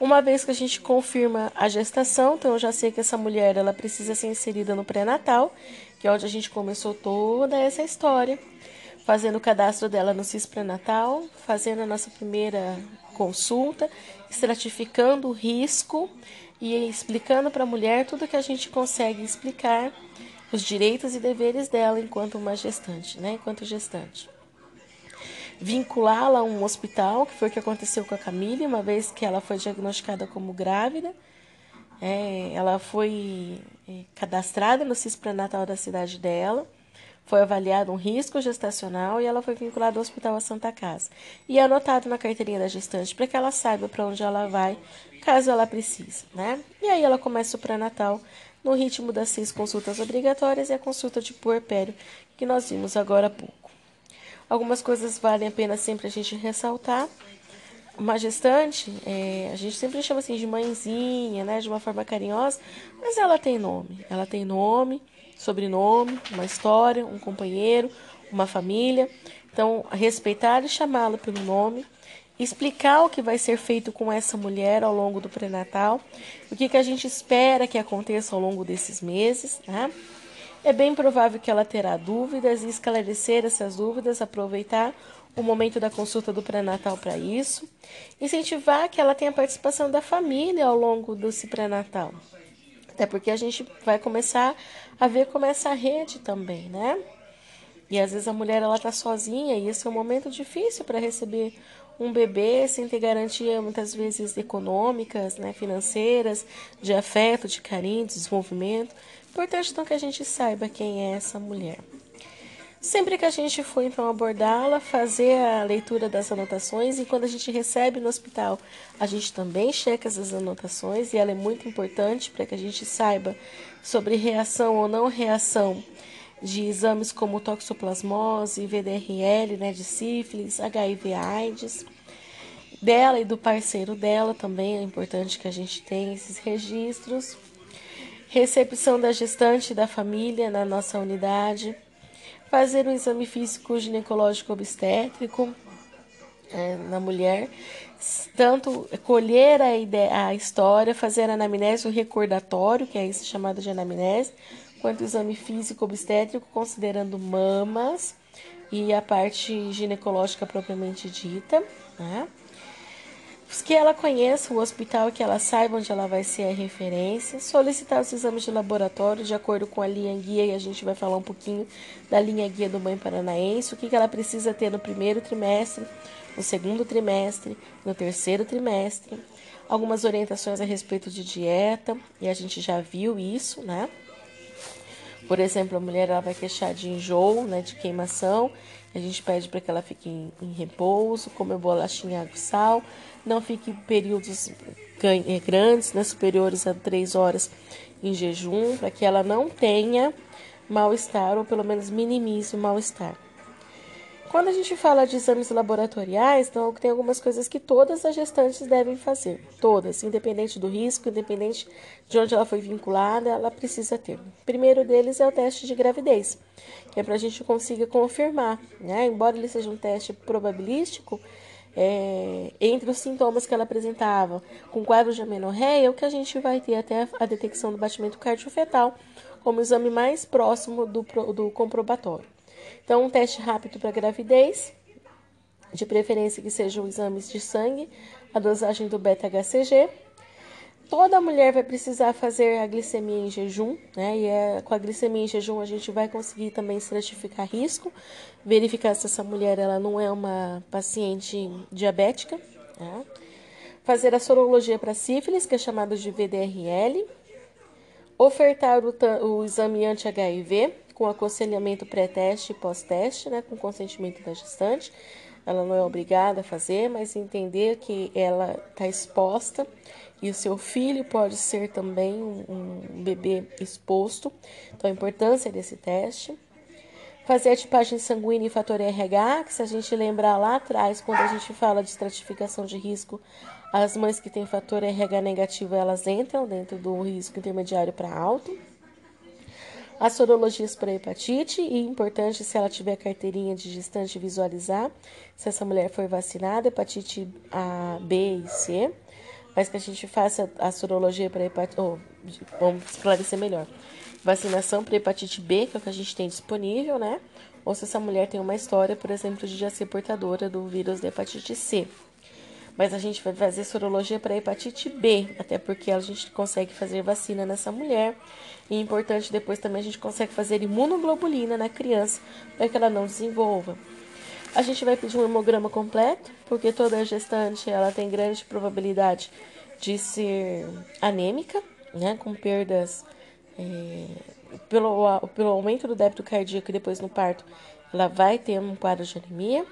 Uma vez que a gente confirma a gestação, então eu já sei que essa mulher ela precisa ser inserida no pré-natal, que é onde a gente começou toda essa história, fazendo o cadastro dela no CIS pré-natal, fazendo a nossa primeira consulta, estratificando o risco e explicando para a mulher tudo que a gente consegue explicar, os direitos e deveres dela enquanto uma gestante, né, enquanto gestante vinculá-la a um hospital, que foi o que aconteceu com a Camille, uma vez que ela foi diagnosticada como grávida. É, ela foi é, cadastrada no CIS pré-natal da cidade dela, foi avaliado um risco gestacional e ela foi vinculada ao Hospital a Santa Casa. E é anotado na carteirinha da gestante para que ela saiba para onde ela vai, caso ela precise, né? E aí ela começa o pré-natal no ritmo das seis consultas obrigatórias e a consulta de puerpério que nós vimos agora há pouco. Algumas coisas valem a pena sempre a gente ressaltar. Uma gestante, é, a gente sempre chama assim de mãezinha, né, de uma forma carinhosa, mas ela tem nome. Ela tem nome, sobrenome, uma história, um companheiro, uma família. Então, respeitar e chamá-la pelo nome, explicar o que vai ser feito com essa mulher ao longo do pré-natal, o que, que a gente espera que aconteça ao longo desses meses, né? É bem provável que ela terá dúvidas e esclarecer essas dúvidas, aproveitar o momento da consulta do pré-natal para isso, incentivar que ela tenha participação da família ao longo desse pré-natal. Até porque a gente vai começar a ver como é essa rede também, né? E às vezes a mulher ela tá sozinha e esse é um momento difícil para receber um bebê sem ter garantia muitas vezes econômicas, né, financeiras, de afeto, de carinho, de desenvolvimento. Importante então que a gente saiba quem é essa mulher. Sempre que a gente for então abordá-la, fazer a leitura das anotações e quando a gente recebe no hospital, a gente também checa essas anotações e ela é muito importante para que a gente saiba sobre reação ou não reação de exames como toxoplasmose, VDRL, né, de sífilis, HIV AIDS, dela e do parceiro dela também é importante que a gente tenha esses registros. Recepção da gestante e da família na nossa unidade fazer um exame físico ginecológico obstétrico é, na mulher, tanto colher a, ideia, a história, fazer a anamnese, o recordatório, que é isso chamado de anamnese, quanto exame físico obstétrico, considerando mamas e a parte ginecológica propriamente dita, né? Que ela conheça o hospital, que ela saiba onde ela vai ser a referência, solicitar os exames de laboratório de acordo com a linha guia, e a gente vai falar um pouquinho da linha guia do Banho Paranaense, o que, que ela precisa ter no primeiro trimestre, no segundo trimestre, no terceiro trimestre, algumas orientações a respeito de dieta, e a gente já viu isso, né? Por exemplo, a mulher ela vai queixar de enjoo, né, de queimação, a gente pede para que ela fique em, em repouso, come bolachinha água e sal, não fique períodos eh, grandes, né, superiores a três horas em jejum, para que ela não tenha mal-estar ou pelo menos minimize o mal-estar. Quando a gente fala de exames laboratoriais, então tem algumas coisas que todas as gestantes devem fazer. Todas, independente do risco, independente de onde ela foi vinculada, ela precisa ter. O primeiro deles é o teste de gravidez, que é para a gente conseguir confirmar, né? Embora ele seja um teste probabilístico, é, entre os sintomas que ela apresentava com quadro de amenorreia, o que a gente vai ter até a detecção do batimento cardiofetal como exame mais próximo do, do comprobatório. Então, um teste rápido para gravidez, de preferência que sejam exames de sangue, a dosagem do beta-HCG. Toda mulher vai precisar fazer a glicemia em jejum, né? E é, com a glicemia em jejum a gente vai conseguir também estratificar risco, verificar se essa mulher ela não é uma paciente diabética. Né? Fazer a sorologia para sífilis, que é chamado de VDRL. Ofertar o, o exame anti-HIV, com aconselhamento pré-teste e pós-teste, né, com consentimento da gestante. Ela não é obrigada a fazer, mas entender que ela está exposta e o seu filho pode ser também um, um bebê exposto. Então, a importância desse teste. Fazer a tipagem sanguínea e fator RH, que se a gente lembrar lá atrás, quando a gente fala de estratificação de risco, as mães que têm fator RH negativo, elas entram dentro do risco intermediário para alto as sorologias para hepatite e importante se ela tiver carteirinha de gestante visualizar se essa mulher foi vacinada, hepatite A, B e C, mas que a gente faça a sorologia para hepatite, oh, vamos esclarecer melhor. Vacinação para hepatite B, que é o que a gente tem disponível, né? Ou se essa mulher tem uma história, por exemplo, de já ser portadora do vírus da hepatite C mas a gente vai fazer sorologia para hepatite B, até porque a gente consegue fazer vacina nessa mulher. E importante depois também a gente consegue fazer imunoglobulina na criança para que ela não desenvolva. A gente vai pedir um hemograma completo, porque toda gestante ela tem grande probabilidade de ser anêmica, né, com perdas é, pelo, pelo aumento do débito cardíaco e depois no parto, ela vai ter um quadro de anemia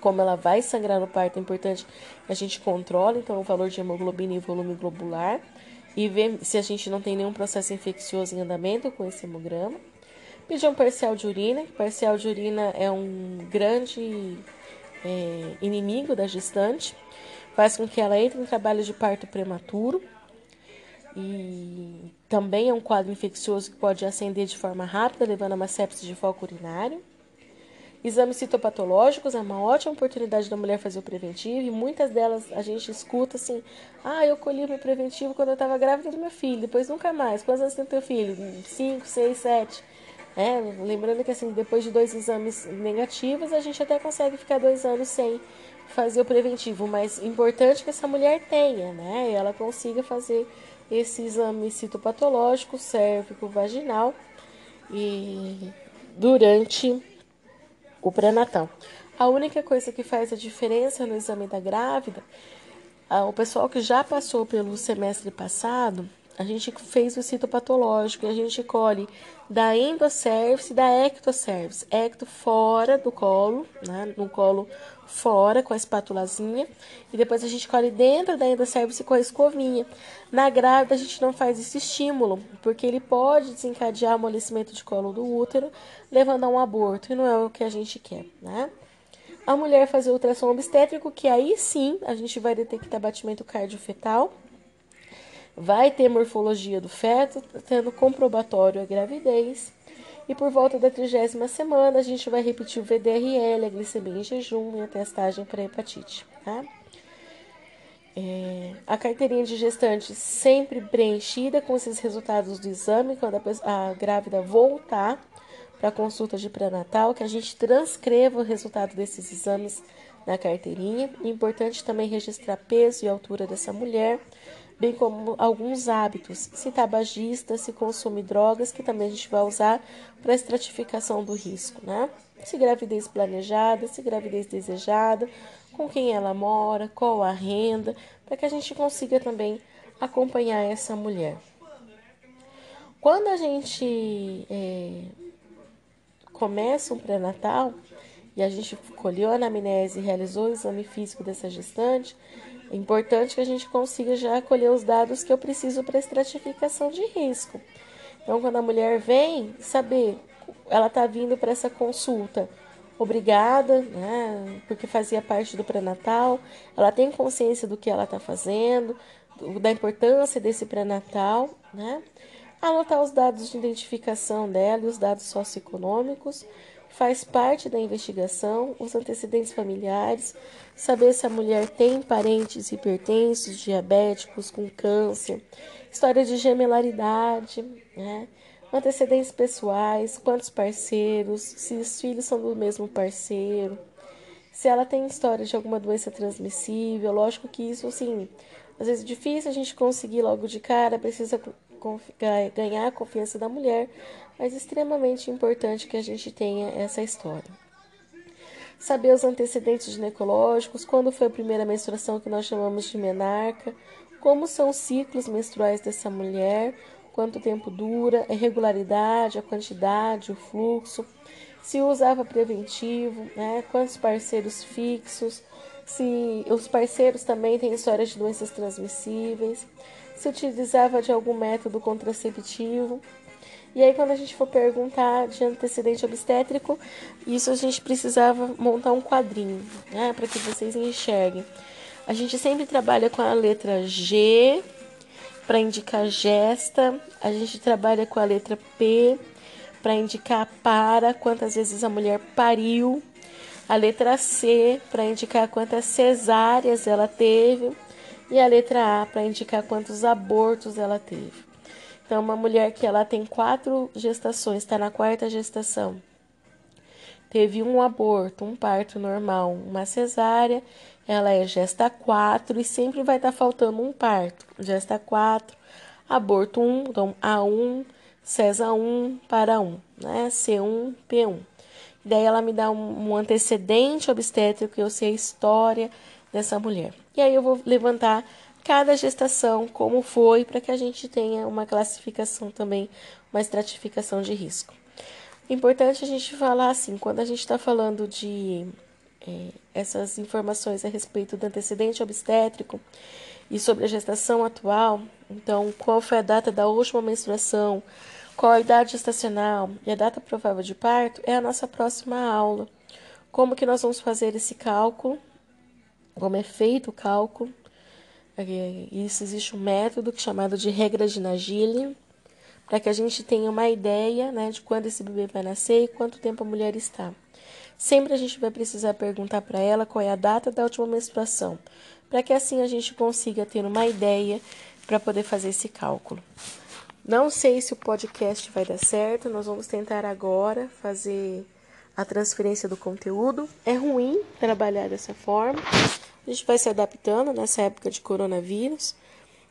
como ela vai sangrar no parto, é importante que a gente controle então o valor de hemoglobina e volume globular e ver se a gente não tem nenhum processo infeccioso em andamento com esse hemograma. Pedir um parcial de urina. Parcial de urina é um grande é, inimigo da gestante, faz com que ela entre em trabalho de parto prematuro e também é um quadro infeccioso que pode acender de forma rápida, levando a uma sepse de foco urinário. Exames citopatológicos é uma ótima oportunidade da mulher fazer o preventivo e muitas delas a gente escuta assim: ah, eu colhi meu preventivo quando eu estava grávida do meu filho, depois nunca mais. Quantos anos tem o teu filho? Cinco, seis, sete. É, lembrando que assim, depois de dois exames negativos, a gente até consegue ficar dois anos sem fazer o preventivo, mas importante que essa mulher tenha, né? E ela consiga fazer esse exame citopatológico, cérvico, vaginal e durante o pré-natal. A única coisa que faz a diferença no exame da grávida, o pessoal que já passou pelo semestre passado, a gente fez o citopatológico e a gente colhe da endocervice e da ectocervice. Ecto fora do colo, né, no colo fora com a espátulazinha e depois a gente colhe dentro da endocervice com a escovinha. Na grávida a gente não faz esse estímulo, porque ele pode desencadear o amolecimento de colo do útero, levando a um aborto, e não é o que a gente quer, né? A mulher fazer ultrassom obstétrico, que aí sim a gente vai detectar batimento cardiofetal, vai ter morfologia do feto, tendo comprobatório a gravidez. E por volta da trigésima semana, a gente vai repetir o VDRL, a glicemia em jejum e a testagem para hepatite. Tá? É, a carteirinha de gestante sempre preenchida com esses resultados do exame, quando a, a grávida voltar para a consulta de pré-natal, que a gente transcreva o resultado desses exames na carteirinha. Importante também registrar peso e altura dessa mulher, bem como alguns hábitos, se tabagista, se consome drogas, que também a gente vai usar para estratificação do risco, né? Se gravidez planejada, se gravidez desejada, com quem ela mora, qual a renda, para que a gente consiga também acompanhar essa mulher. Quando a gente é, começa um pré-natal e a gente colheu a anamnese e realizou o exame físico dessa gestante, é importante que a gente consiga já colher os dados que eu preciso para estratificação de risco. Então, quando a mulher vem, saber, ela está vindo para essa consulta obrigada, né, porque fazia parte do pré-natal, ela tem consciência do que ela está fazendo, da importância desse pré-natal, né? Anotar os dados de identificação dela e os dados socioeconômicos faz parte da investigação, os antecedentes familiares, saber se a mulher tem parentes hipertensos, diabéticos, com câncer, história de gemelaridade, né? antecedentes pessoais, quantos parceiros, se os filhos são do mesmo parceiro, se ela tem história de alguma doença transmissível, lógico que isso, assim, às vezes é difícil a gente conseguir logo de cara, precisa ganhar a confiança da mulher, mas extremamente importante que a gente tenha essa história. Saber os antecedentes ginecológicos, quando foi a primeira menstruação que nós chamamos de menarca, como são os ciclos menstruais dessa mulher, quanto tempo dura, a regularidade, a quantidade, o fluxo, se usava preventivo, né, quantos parceiros fixos, se os parceiros também têm história de doenças transmissíveis, se utilizava de algum método contraceptivo. E aí, quando a gente for perguntar de antecedente obstétrico, isso a gente precisava montar um quadrinho, né, para que vocês enxerguem. A gente sempre trabalha com a letra G para indicar gesta, a gente trabalha com a letra P para indicar para, quantas vezes a mulher pariu, a letra C para indicar quantas cesáreas ela teve e a letra A para indicar quantos abortos ela teve. Então, uma mulher que ela tem quatro gestações, está na quarta gestação, teve um aborto, um parto normal, uma cesárea, ela é gesta 4 e sempre vai estar tá faltando um parto. Gesta 4, aborto 1, então A1, CESA 1 para 1, né? C1, P1. Daí ela me dá um, um antecedente obstétrico, eu sei a história dessa mulher. E aí eu vou levantar cada gestação, como foi, para que a gente tenha uma classificação também, uma estratificação de risco. Importante a gente falar assim, quando a gente está falando de é, essas informações a respeito do antecedente obstétrico e sobre a gestação atual, então qual foi a data da última menstruação, qual a idade gestacional e a data provável de parto, é a nossa próxima aula. Como que nós vamos fazer esse cálculo como é feito o cálculo. Isso existe um método chamado de regra de Nagili para que a gente tenha uma ideia né, de quando esse bebê vai nascer e quanto tempo a mulher está. Sempre a gente vai precisar perguntar para ela qual é a data da última menstruação, para que assim a gente consiga ter uma ideia para poder fazer esse cálculo. Não sei se o podcast vai dar certo, nós vamos tentar agora fazer a transferência do conteúdo. É ruim trabalhar dessa forma, a gente vai se adaptando nessa época de coronavírus.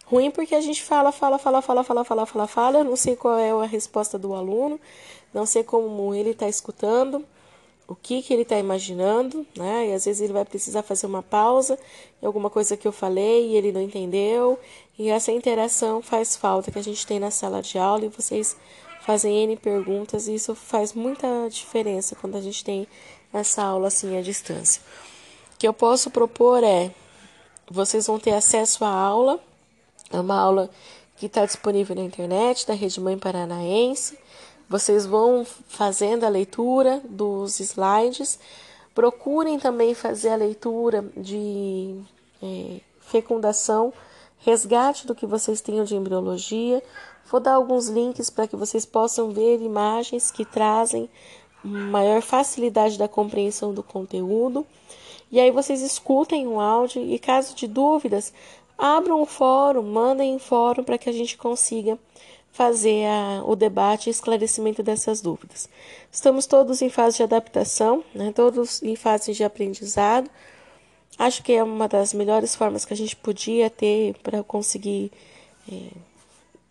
Ruim porque a gente fala, fala, fala, fala, fala, fala, fala, fala. Não sei qual é a resposta do aluno, não sei como ele está escutando, o que, que ele está imaginando, né? E às vezes ele vai precisar fazer uma pausa em alguma coisa que eu falei e ele não entendeu. E essa interação faz falta que a gente tem na sala de aula e vocês fazem N perguntas e isso faz muita diferença quando a gente tem essa aula assim à distância. O que eu posso propor é: vocês vão ter acesso à aula é uma aula que está disponível na internet da Rede Mãe Paranaense. Vocês vão fazendo a leitura dos slides. Procurem também fazer a leitura de é, fecundação, resgate do que vocês tenham de embriologia. Vou dar alguns links para que vocês possam ver imagens que trazem maior facilidade da compreensão do conteúdo. E aí vocês escutem o áudio e caso de dúvidas, abram um fórum, mandem um fórum para que a gente consiga fazer a, o debate e esclarecimento dessas dúvidas. Estamos todos em fase de adaptação, né, todos em fase de aprendizado. Acho que é uma das melhores formas que a gente podia ter para conseguir é,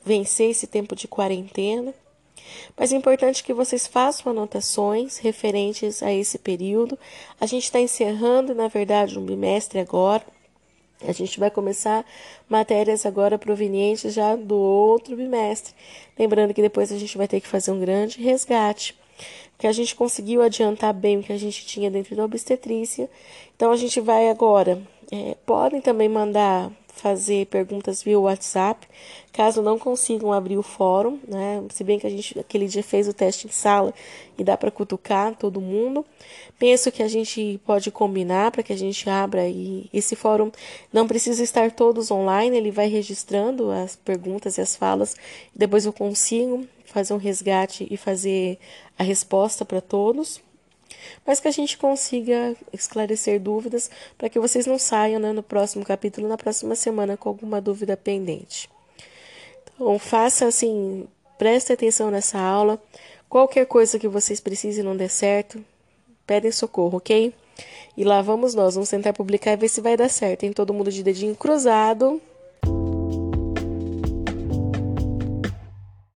vencer esse tempo de quarentena. Mas é importante que vocês façam anotações referentes a esse período. A gente está encerrando, na verdade, um bimestre agora. A gente vai começar matérias agora provenientes já do outro bimestre. Lembrando que depois a gente vai ter que fazer um grande resgate, porque a gente conseguiu adiantar bem o que a gente tinha dentro da obstetrícia. Então a gente vai agora. É, podem também mandar fazer perguntas via WhatsApp, caso não consigam abrir o fórum, né? Se bem que a gente aquele dia fez o teste em sala e dá para cutucar todo mundo. Penso que a gente pode combinar para que a gente abra e esse fórum não precisa estar todos online, ele vai registrando as perguntas e as falas, depois eu consigo fazer um resgate e fazer a resposta para todos mas que a gente consiga esclarecer dúvidas para que vocês não saiam né, no próximo capítulo, na próxima semana, com alguma dúvida pendente. Então, faça assim, preste atenção nessa aula. Qualquer coisa que vocês precisem não der certo, pedem socorro, ok? E lá vamos nós, vamos tentar publicar e ver se vai dar certo. Tem todo mundo de dedinho cruzado.